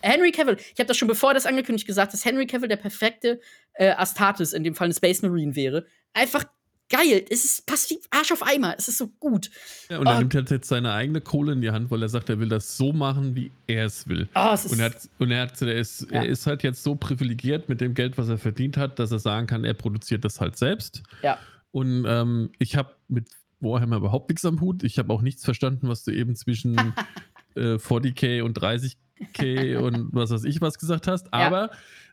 Henry Cavill, ich habe das schon bevor das angekündigt gesagt, dass Henry Cavill der perfekte äh, Astartes, in dem Fall ein Space Marine wäre. Einfach geil. Es ist, passt wie Arsch auf Eimer. Es ist so gut. Ja, und er oh. nimmt halt jetzt seine eigene Kohle in die Hand, weil er sagt, er will das so machen, wie er es will. Oh, es und er, hat, und er, hat, er, ist, ja. er ist halt jetzt so privilegiert mit dem Geld, was er verdient hat, dass er sagen kann, er produziert das halt selbst. Ja. Und ähm, ich habe mit Warhammer überhaupt nichts am Hut. Ich habe auch nichts verstanden, was du eben zwischen <laughs> äh, 40k und 30 okay und was weiß ich was gesagt hast. Aber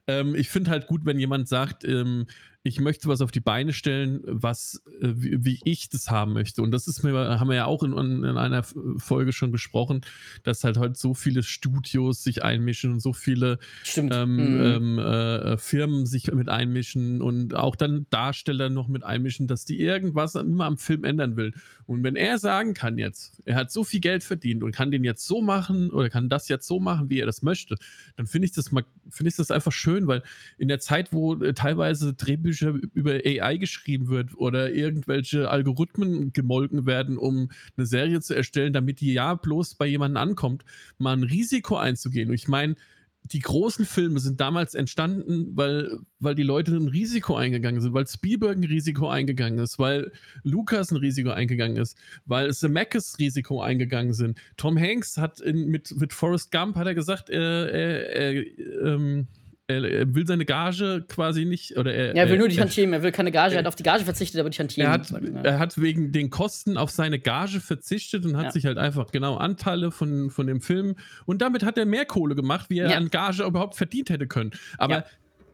ja. ähm, ich finde halt gut, wenn jemand sagt, ähm, ich möchte was auf die Beine stellen, was, äh, wie, wie, ich das haben möchte. Und das ist mir, haben wir ja auch in, in, einer Folge schon besprochen, dass halt heute so viele Studios sich einmischen und so viele ähm, mhm. ähm, äh, Firmen sich mit einmischen und auch dann Darsteller noch mit einmischen, dass die irgendwas immer am Film ändern will. Und wenn er sagen kann jetzt, er hat so viel Geld verdient und kann den jetzt so machen oder kann das jetzt so machen, wie er das möchte, dann finde ich das mal, finde ich das einfach schön, weil in der Zeit, wo äh, teilweise Drehbücher Drehbücher über AI geschrieben wird oder irgendwelche Algorithmen gemolken werden, um eine Serie zu erstellen, damit die ja bloß bei jemandem ankommt, mal ein Risiko einzugehen. Und ich meine, die großen Filme sind damals entstanden, weil, weil die Leute ein Risiko eingegangen sind, weil Spielberg ein Risiko eingegangen ist, weil Lucas ein Risiko eingegangen ist, weil Zemeckis Risiko eingegangen sind. Tom Hanks hat in, mit, mit Forrest Gump hat er gesagt, er, er, er ähm, er, will seine Gage quasi nicht, oder er, ja, er will nur die Tantiemen, er will keine Gage, er hat auf die Gage verzichtet, aber die Tantiemen. Er hat, er hat wegen den Kosten auf seine Gage verzichtet und hat ja. sich halt einfach genau Anteile von, von dem Film und damit hat er mehr Kohle gemacht, wie er ja. an Gage überhaupt verdient hätte können. Aber ja.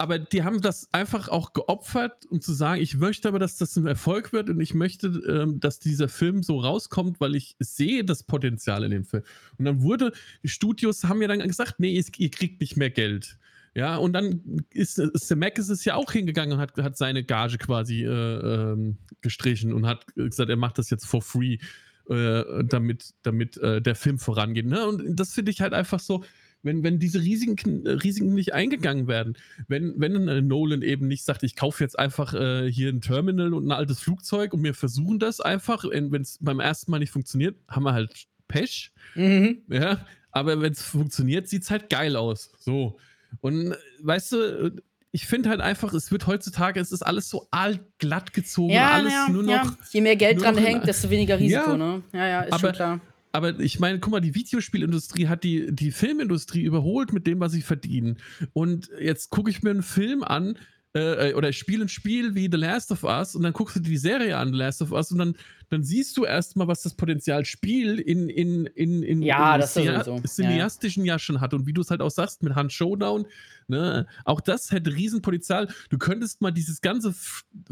Aber die haben das einfach auch geopfert, um zu sagen, ich möchte aber, dass das ein Erfolg wird und ich möchte, ähm, dass dieser Film so rauskommt, weil ich sehe das Potenzial in dem Film. Und dann wurde, die Studios haben ja dann gesagt, nee, ihr kriegt nicht mehr Geld. Ja, und dann ist Zemeckis ist ja auch hingegangen und hat, hat seine Gage quasi äh, ähm, gestrichen und hat gesagt, er macht das jetzt for free, äh, damit, damit äh, der Film vorangeht. Ne? Und das finde ich halt einfach so, wenn, wenn diese Risiken, Risiken nicht eingegangen werden, wenn, wenn Nolan eben nicht sagt, ich kaufe jetzt einfach äh, hier ein Terminal und ein altes Flugzeug und wir versuchen das einfach, wenn es beim ersten Mal nicht funktioniert, haben wir halt Pech. Mhm. Ja, aber wenn es funktioniert, sieht es halt geil aus. So. Und weißt du, ich finde halt einfach, es wird heutzutage, es ist alles so altglatt gezogen, ja, alles ja, nur noch. Ja. Je mehr Geld dran hängt, desto weniger Risiko, ne? Ja, ja, ist aber, schon klar. Aber ich meine, guck mal, die Videospielindustrie hat die, die Filmindustrie überholt mit dem, was sie verdienen. Und jetzt gucke ich mir einen Film an, äh, äh oder ich spiele ein Spiel wie The Last of Us und dann guckst du dir die Serie an, The Last of Us, und dann dann siehst du erstmal, was das Potenzial Spiel in, in, in, in, ja, in das cineastischen ja. Jahr schon hat. Und wie du es halt auch sagst, mit Hand Showdown, ne, auch das hätte Riesenpotenzial. Du könntest mal dieses ganze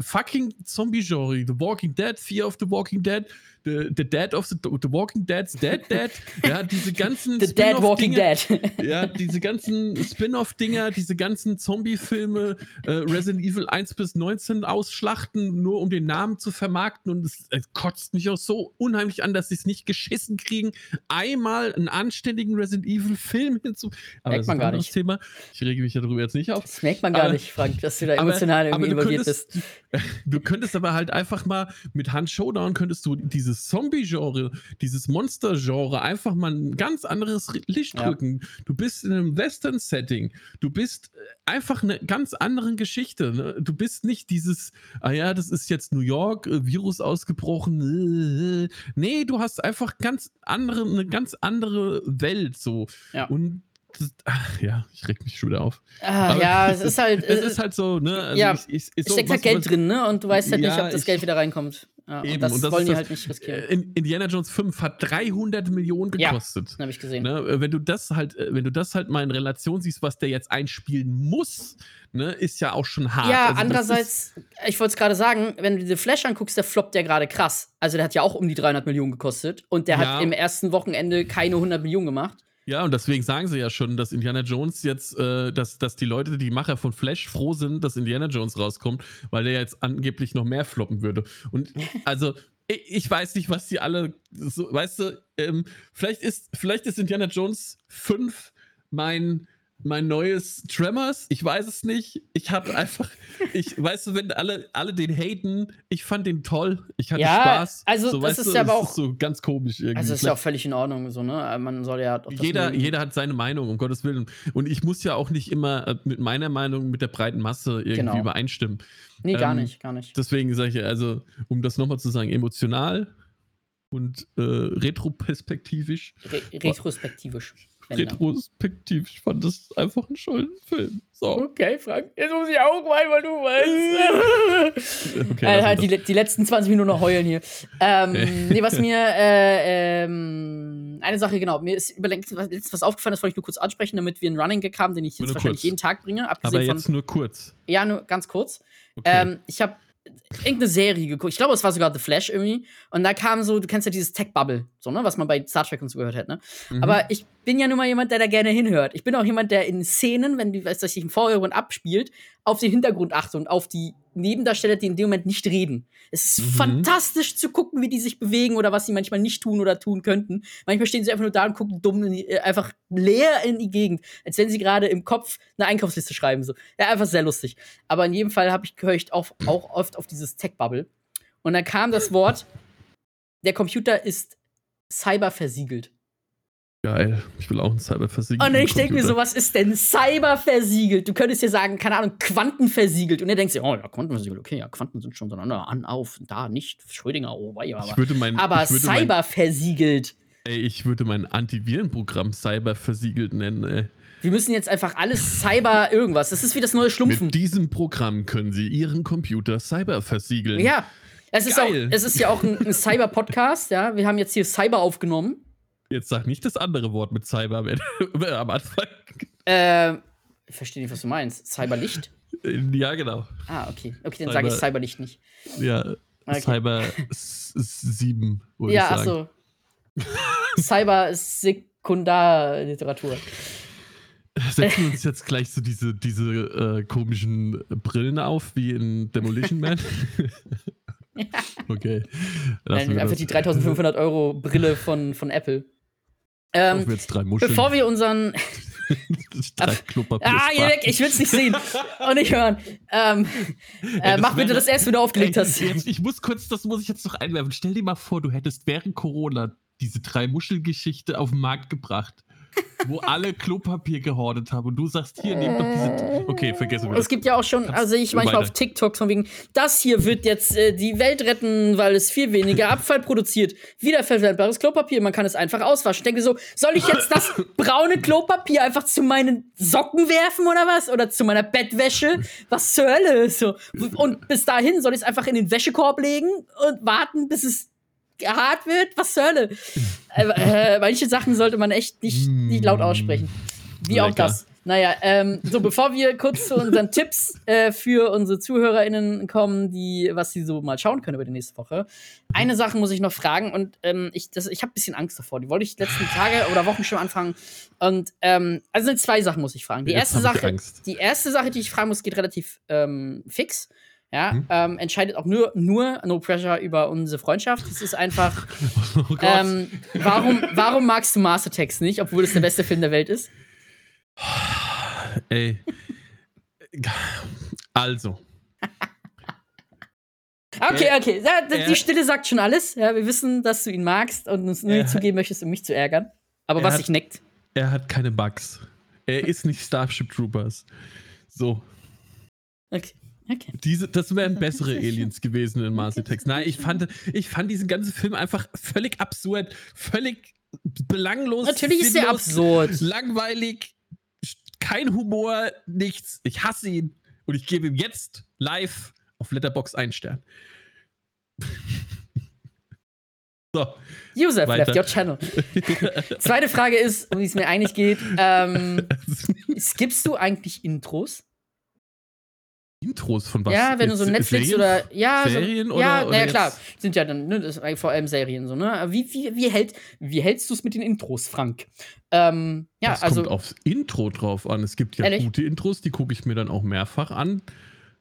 fucking Zombie-Genre, The Walking Dead, Fear of the Walking Dead, The, the Dead of the, the Walking Dead's Dead Dead, <laughs> ja, diese ganzen The Dead Walking Dead. ja, diese ganzen Spin-off-Dinger, diese ganzen Zombie-Filme, äh, Resident Evil 1 bis 19 ausschlachten, nur um den Namen zu vermarkten und es, es kostet kotzt mich auch so unheimlich an, dass sie es nicht geschissen kriegen, einmal einen anständigen Resident Evil Film hinzu. Aber merkt man gar nicht. Thema. Ich rege mich darüber jetzt nicht auf. Das merkt man gar aber, nicht, Frank, dass du da emotional aber, irgendwie aber involviert könntest, bist. <laughs> Du könntest aber halt einfach mal mit Hand Showdown könntest du dieses Zombie-Genre, dieses Monster-Genre einfach mal ein ganz anderes Licht ja. drücken. Du bist in einem Western-Setting. Du bist äh, einfach eine ganz andere Geschichte. Ne? Du bist nicht dieses, ah ja, das ist jetzt New York, äh, Virus ausgebrochen, nee, du hast einfach ganz andere, eine ganz andere Welt so. Ja. Und das, ach, ja, ich reg mich schon wieder auf. Ah, ja, es ist halt. <laughs> es ist halt so, ne? Also ja, ich, ich, so, steckt halt Geld was, drin, ne? Und du weißt halt ja, nicht, ob das ich, Geld wieder reinkommt. Ja, eben, und das, und das wollen die halt nicht riskieren. Äh, Indiana Jones 5 hat 300 Millionen gekostet. Ja, habe ich gesehen. Ne? Wenn du das halt, äh, wenn du das halt mal in Relation siehst, was der jetzt einspielen muss, ne, ist ja auch schon hart. Ja, also andererseits, ich wollte es gerade sagen, wenn du The Flash anguckst, der floppt ja gerade krass. Also der hat ja auch um die 300 Millionen gekostet und der ja. hat im ersten Wochenende keine 100 Millionen gemacht. Ja, und deswegen sagen sie ja schon, dass Indiana Jones jetzt, äh, dass, dass die Leute, die Macher von Flash froh sind, dass Indiana Jones rauskommt, weil der jetzt angeblich noch mehr floppen würde. Und also, ich, ich weiß nicht, was die alle, so, weißt du, ähm, vielleicht, ist, vielleicht ist Indiana Jones 5 mein mein neues Tremors. Ich weiß es nicht. Ich habe einfach, ich weißt du, wenn alle, alle den haten, ich fand den toll. Ich hatte ja, Spaß. Also so, das ist ja aber auch so ganz komisch irgendwie. Also ist ja auch völlig in Ordnung so ne. Man soll ja jeder, jeder hat seine Meinung um Gottes willen und ich muss ja auch nicht immer äh, mit meiner Meinung mit der breiten Masse irgendwie genau. übereinstimmen. Nee, ähm, gar nicht, gar nicht. Deswegen sage ich also, um das nochmal zu sagen, emotional und äh, retroperspektivisch. Re retrospektivisch. Retrospektiv. Ich fand das einfach einen schönen Film. So. Okay, Frank. Jetzt muss ich auch mal, weil du weißt. <laughs> okay, äh, halt die, die, letzten 20 Minuten noch heulen hier. Ähm, nee, was <laughs> mir äh, ähm, eine Sache, genau, mir ist überlegt, was, was aufgefallen ist, wollte ich nur kurz ansprechen, damit wir einen Running Gag haben, den ich jetzt nur wahrscheinlich kurz. jeden Tag bringe. Aber jetzt von, nur kurz. Ja, nur ganz kurz. Okay. Ähm, ich habe irgendeine Serie geguckt. Ich glaube, es war sogar The Flash irgendwie. Und da kam so, du kennst ja dieses Tech-Bubble, so, ne, was man bei Star Trek und so gehört hat, ne? Mhm. Aber ich bin ja nun mal jemand, der da gerne hinhört. Ich bin auch jemand, der in Szenen, wenn die, was sich im Vordergrund abspielt, auf den Hintergrund achtet und auf die Nebendarsteller, die in dem Moment nicht reden. Es ist mhm. fantastisch zu gucken, wie die sich bewegen oder was sie manchmal nicht tun oder tun könnten. Manchmal stehen sie einfach nur da und gucken dumm, die, äh, einfach leer in die Gegend, als wenn sie gerade im Kopf eine Einkaufsliste schreiben. So. Ja, einfach sehr lustig. Aber in jedem Fall habe ich ich auch, auch oft auf dieses Tech-Bubble. Und dann kam das Wort, der Computer ist cyberversiegelt. Geil, ich will auch ein Cyber versiegelt. Und ich denke mir so, was ist denn Cyber versiegelt? Du könntest dir sagen, keine Ahnung, Quanten versiegelt. Und er denkt sich, oh ja, Quanten versiegelt, okay, ja, Quanten sind schon so an, auf, da nicht, Schrödinger, oh, wei, aber. Ich würde mein, aber ich würde Cyber mein, versiegelt. Ey, ich würde mein Antivirenprogramm Cyber versiegelt nennen, ey. Wir müssen jetzt einfach alles Cyber irgendwas. Das ist wie das neue Schlumpfen. Mit diesem Programm können Sie Ihren Computer Cyber versiegeln. Ja. Es ist, auch, es ist ja auch ein, ein Cyber-Podcast, ja. Wir haben jetzt hier Cyber aufgenommen. Jetzt sag nicht das andere Wort mit Cyber <laughs> am Anfang. Äh, ich verstehe nicht, was du meinst. Cyberlicht? Ja, genau. Ah, okay. Okay, dann sage ich Cyberlicht nicht. Ja, okay. Cyber 7, würde ja, ich sagen. Ja, achso. <laughs> Cyber Sekundarliteratur. Setzen wir uns jetzt gleich so diese, diese äh, komischen Brillen auf, wie in Demolition Man? <laughs> Okay. Nein, einfach die 3500 Euro Brille von, von Apple. Ähm, jetzt drei Muscheln. Bevor wir unseren. <laughs> drei ah, geh weg, ich will es nicht sehen und nicht hören. Ähm, äh, mach bitte das erst, wenn du aufgelegt ey, hast. Jetzt, ich muss kurz, das muss ich jetzt noch einwerfen. Stell dir mal vor, du hättest während Corona diese drei Muschelgeschichte auf den Markt gebracht wo alle Klopapier gehortet haben und du sagst, hier, nehmt doch diese. Okay, vergessen wir Es gibt ja auch schon, also ich manchmal weiter. auf TikTok von wegen, das hier wird jetzt äh, die Welt retten, weil es viel weniger Abfall produziert. Wiederverwendbares Klopapier, man kann es einfach auswaschen. Ich denke so, soll ich jetzt das braune Klopapier einfach zu meinen Socken werfen oder was? Oder zu meiner Bettwäsche? Was zur Hölle? So. Und bis dahin soll ich es einfach in den Wäschekorb legen und warten, bis es hart wird, was zur Hölle? äh, äh, manche Sachen sollte man echt nicht, nicht laut aussprechen. Wie Lecker. auch das. Naja, ähm, so bevor wir kurz zu unseren <laughs> Tipps äh, für unsere ZuhörerInnen kommen, die, was sie so mal schauen können über die nächste Woche. Eine Sache muss ich noch fragen und ähm, ich, ich habe ein bisschen Angst davor. Die wollte ich die letzten Tage oder Wochen schon anfangen. Und ähm, also sind zwei Sachen muss ich fragen. Die erste Sache, die erste Sache, die ich fragen muss, geht relativ ähm, fix ja, hm? ähm, entscheidet auch nur, nur No Pressure über unsere Freundschaft. Es ist einfach, <laughs> oh ähm, warum, warum magst du Master Text nicht, obwohl es der beste Film der Welt ist? Ey. Also. Okay, okay. Ja, die Stille sagt schon alles. Ja, wir wissen, dass du ihn magst und uns nur zugeben möchtest, um mich zu ärgern. Aber was sich neckt. Er hat keine Bugs. Er ist nicht Starship Troopers. So. Okay. Okay. Diese, das wären <laughs> bessere Aliens gewesen in Mars Attacks. Nein, ich fand, ich fand diesen ganzen Film einfach völlig absurd, völlig belanglos. Natürlich ist er absurd. Langweilig, kein Humor, nichts. Ich hasse ihn und ich gebe ihm jetzt live auf Letterbox einen Stern. <laughs> so. Joseph left your channel. Zweite Frage ist, um die es mir eigentlich geht: <laughs> ähm, Skippst du eigentlich Intros? Intros von was? Ja, wenn du so Netflix Serien? oder ja, Serien so, oder, ja, naja, klar, sind ja dann ne, das vor allem Serien so, ne? Wie, wie, wie, hält, wie hältst du es mit den Intros, Frank? Ähm, ja, das also kommt aufs Intro drauf an. Es gibt ja ehrlich? gute Intros, die gucke ich mir dann auch mehrfach an.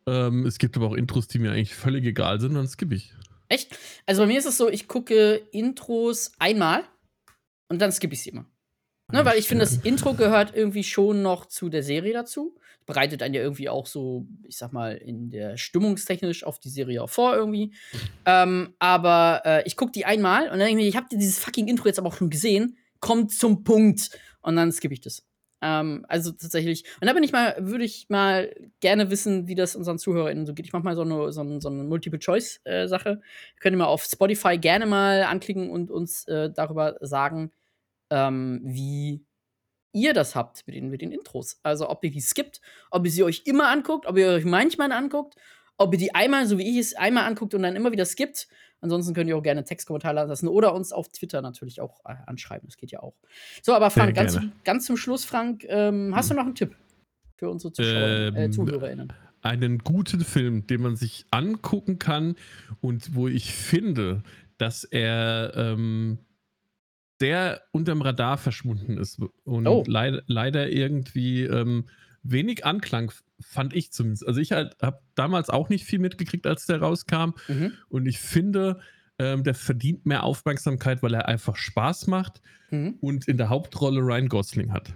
Ähm, es gibt aber auch Intros, die mir eigentlich völlig egal sind, dann skippe ich. Echt? Also bei mir ist es so, ich gucke Intros einmal und dann skippe ich sie immer. Ne, weil ich finde, das Intro gehört irgendwie schon noch zu der Serie dazu bereitet einen ja irgendwie auch so, ich sag mal, in der stimmungstechnisch auf die Serie auch vor irgendwie. Ähm, aber äh, ich gucke die einmal und dann denke ich mir, ich habe dieses fucking Intro jetzt aber auch schon gesehen, kommt zum Punkt und dann skippe ich das. Ähm, also tatsächlich. Und da bin ich mal, würde ich mal gerne wissen, wie das unseren ZuhörerInnen so geht. Ich mache mal so eine, so eine, so eine Multiple-Choice-Sache. Äh, Könnt ihr mal auf Spotify gerne mal anklicken und uns äh, darüber sagen, ähm, wie ihr das habt mit den, mit den Intros. Also ob ihr die skippt, ob ihr sie euch immer anguckt, ob ihr euch manchmal anguckt, ob ihr die einmal, so wie ich es, einmal anguckt und dann immer wieder skippt. Ansonsten könnt ihr auch gerne einen Textkommentar lassen oder uns auf Twitter natürlich auch äh, anschreiben. Das geht ja auch. So, aber Frank, ganz, zum, ganz zum Schluss, Frank, ähm, hast du noch einen Tipp für unsere Zuschauer, äh, ähm, äh, ZuhörerInnen? Einen guten Film, den man sich angucken kann und wo ich finde, dass er ähm, sehr unterm Radar verschwunden ist und Oh. leid, leider irgendwie ähm, wenig Anklang fand ich zumindest. Also ich halt habe damals auch nicht viel mitgekriegt, als der rauskam Mhm. und ich finde, ähm, der verdient mehr Aufmerksamkeit, weil er einfach Spaß macht Mhm. und in der Hauptrolle Ryan Gosling hat.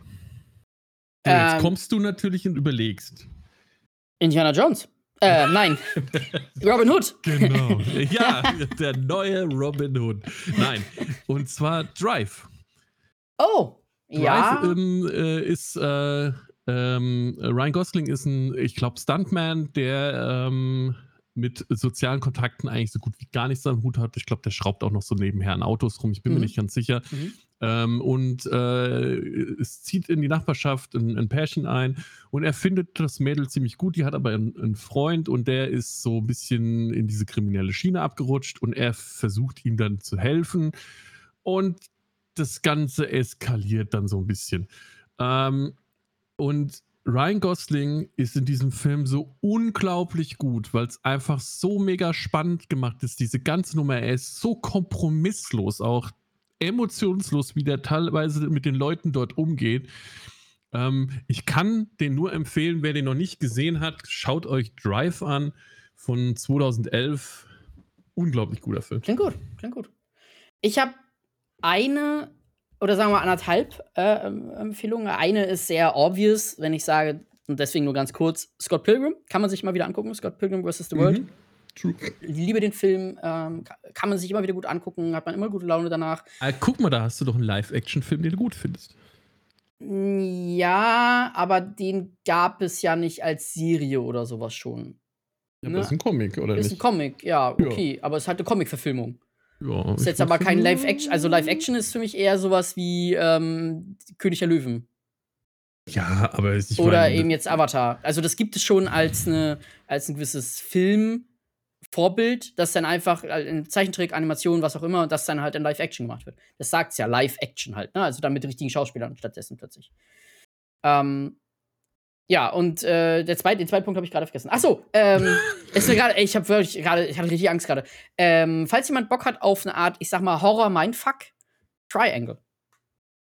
So, jetzt Ähm. kommst du natürlich und überlegst. Indiana Jones. Äh, nein. <laughs> Robin Hood. Genau. <laughs> ja, der neue Robin Hood. Nein. Und zwar Drive. Oh. Drive Ja. ähm, äh, ist äh, ähm, Ryan Gosling ist ein, ich glaube, Stuntman, der ähm, mit sozialen Kontakten eigentlich so gut wie gar nichts am Hut hat. Ich glaube, der schraubt auch noch so nebenher an Autos rum. Ich bin Mhm. mir nicht ganz sicher. Mhm. Ähm, und äh, es zieht in die Nachbarschaft ein, ein Pärchen ein und er findet das Mädel ziemlich gut. Die hat aber einen, einen Freund und der ist so ein bisschen in diese kriminelle Schiene abgerutscht und er versucht ihm dann zu helfen. Und das Ganze eskaliert dann so ein bisschen. Ähm, und Ryan Gosling ist in diesem Film so unglaublich gut, weil es einfach so mega spannend gemacht ist. Diese ganze Nummer, er ist so kompromisslos, auch emotionslos, wie der teilweise mit den Leuten dort umgeht. Ähm, ich kann den nur empfehlen, wer den noch nicht gesehen hat, schaut euch Drive an von 2011. Unglaublich guter Film. Klingt gut. Klingt gut. Ich habe eine oder sagen wir anderthalb äh, ähm, Empfehlungen. Eine ist sehr obvious, wenn ich sage, und deswegen nur ganz kurz: Scott Pilgrim. Kann man sich mal wieder angucken. Scott Pilgrim vs. The World. Mhm. True. Ich liebe den Film. Ähm, ka- kann man sich immer wieder gut angucken. Hat man immer gute Laune danach. Ah, guck mal, da hast du doch einen Live-Action-Film, den du gut findest. Ja, aber den gab es ja nicht als Serie oder sowas schon. Ja, Ne? das ist ein Comic, oder Ist ein nicht? Comic, ja, okay. Aber es ist halt eine Comic-Verfilmung. Ja, Ist jetzt aber kein Live-Action. Also Live-Action ist für mich eher sowas wie ähm, König der Löwen. Ja, aber ich Oder meine, eben jetzt Avatar. Also das gibt es schon als, eine, als ein gewisses Filmvorbild, das dann einfach äh, in Zeichentrick, Animation, was auch immer, und das dann halt in Live-Action gemacht wird. Das sagt's ja, Live-Action halt, ne? Also dann mit richtigen Schauspielern stattdessen plötzlich. Ähm, ja, und äh, der zweite, den zweiten Punkt habe ich gerade vergessen. Ach so, ähm, <laughs> ist mir gerade, ich habe wirklich gerade, ich hatte richtig Angst gerade. Ähm, falls jemand Bock hat auf eine Art, ich sag mal, Horror-Mindfuck, Triangle.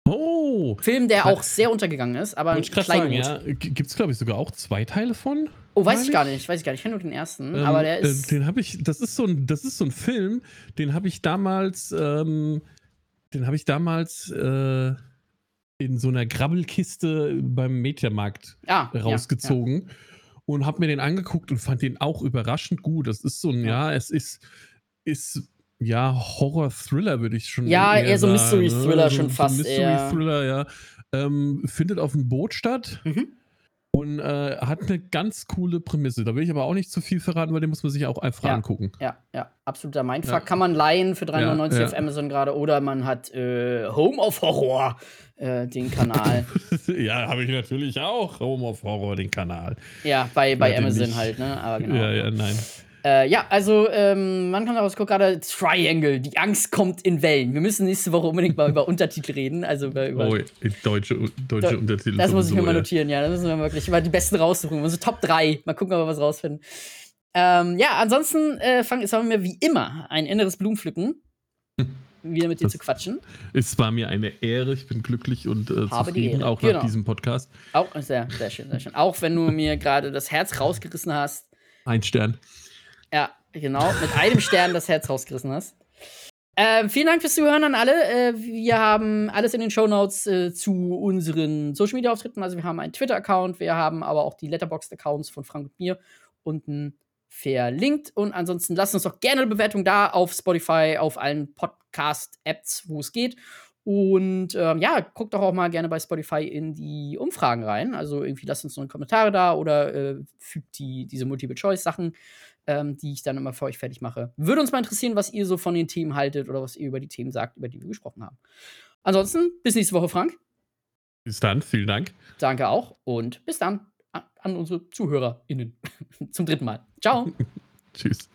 Oh! Film, der auch sehr untergegangen ist, aber ich gerade sagen, ja. Gibt es, glaube ich, sogar auch zwei Teile von? Oh, weiß ich gar nicht, weiß ich gar nicht. Ich kenne nur den ersten, Ähm, aber der ist. Äh, den habe ich, das ist so ein, das ist so ein Film, den habe ich damals, ähm, den habe ich damals äh, in so einer Grabbelkiste beim Mediamarkt ah, ja, rausgezogen und habe mir den angeguckt und fand den auch überraschend gut. Das ist so ein, Ja. ja, es ist, ist ja Horror-Thriller, würde ich schon Ja, eher so sagen, Mystery-Thriller ne? schon fast eher. Mystery-Thriller, ja. Ähm, findet auf dem Boot statt. Mhm. Und äh, hat eine ganz coole Prämisse. Da will ich aber auch nicht zu viel verraten, weil den muss man sich auch einfach Ja. angucken. Ja, ja, absoluter Mindfuck. Ja. Kann man leihen für 3,99 Ja, auf Amazon gerade oder man hat äh, Home of Horror, äh, den Kanal. <laughs> ja, habe ich natürlich auch. Home of Horror, den Kanal. ja, bei, bei Amazon halt, ne? Aber genau. Ja, ja, nein. Äh, ja, also, ähm, man kann daraus gucken, gerade Triangle, die Angst kommt in Wellen. Wir müssen nächste Woche unbedingt mal über Untertitel reden. Also über, über Oh, deutsche, deutsche Da- Untertitel. Das muss ich mir mal ja. notieren, ja. Da müssen wir wirklich mal die besten raussuchen. Unsere Top 3. Mal gucken, ob wir was rausfinden. Ähm, ja, ansonsten äh, fang, es mir wie immer ein inneres Blumenpflücken, <laughs> wieder mit dir Das- zu quatschen. Es war mir eine Ehre. Ich bin glücklich und äh, zufrieden, auch Genau. nach diesem Podcast. Auch sehr, sehr schön, sehr schön. Auch wenn du mir gerade das Herz rausgerissen hast. Ein Stern. Ja, genau, mit einem Stern das Herz rausgerissen hast. Ähm, vielen Dank fürs Zuhören an alle. Äh, wir haben alles in den Shownotes äh, zu unseren Social Media Auftritten. Also wir haben einen Twitter-Account, wir haben aber auch die Letterboxd-Accounts von Frank und mir unten verlinkt. Und ansonsten lasst uns doch gerne eine Bewertung da auf Spotify, auf allen Podcast-Apps, wo es geht. Und ähm, ja, guckt doch auch mal gerne bei Spotify in die Umfragen rein. Also irgendwie lasst uns noch Kommentare da oder äh, fügt die, diese Multiple-Choice-Sachen ähm, die ich dann immer für euch fertig mache. Würde uns mal interessieren, was ihr so von den Themen haltet oder was ihr über die Themen sagt, über die wir gesprochen haben. Ansonsten, bis nächste Woche, Frank. Bis dann. Vielen Dank. Danke auch und bis dann an unsere ZuhörerInnen. <laughs> Zum dritten Mal. Ciao. <laughs> Tschüss.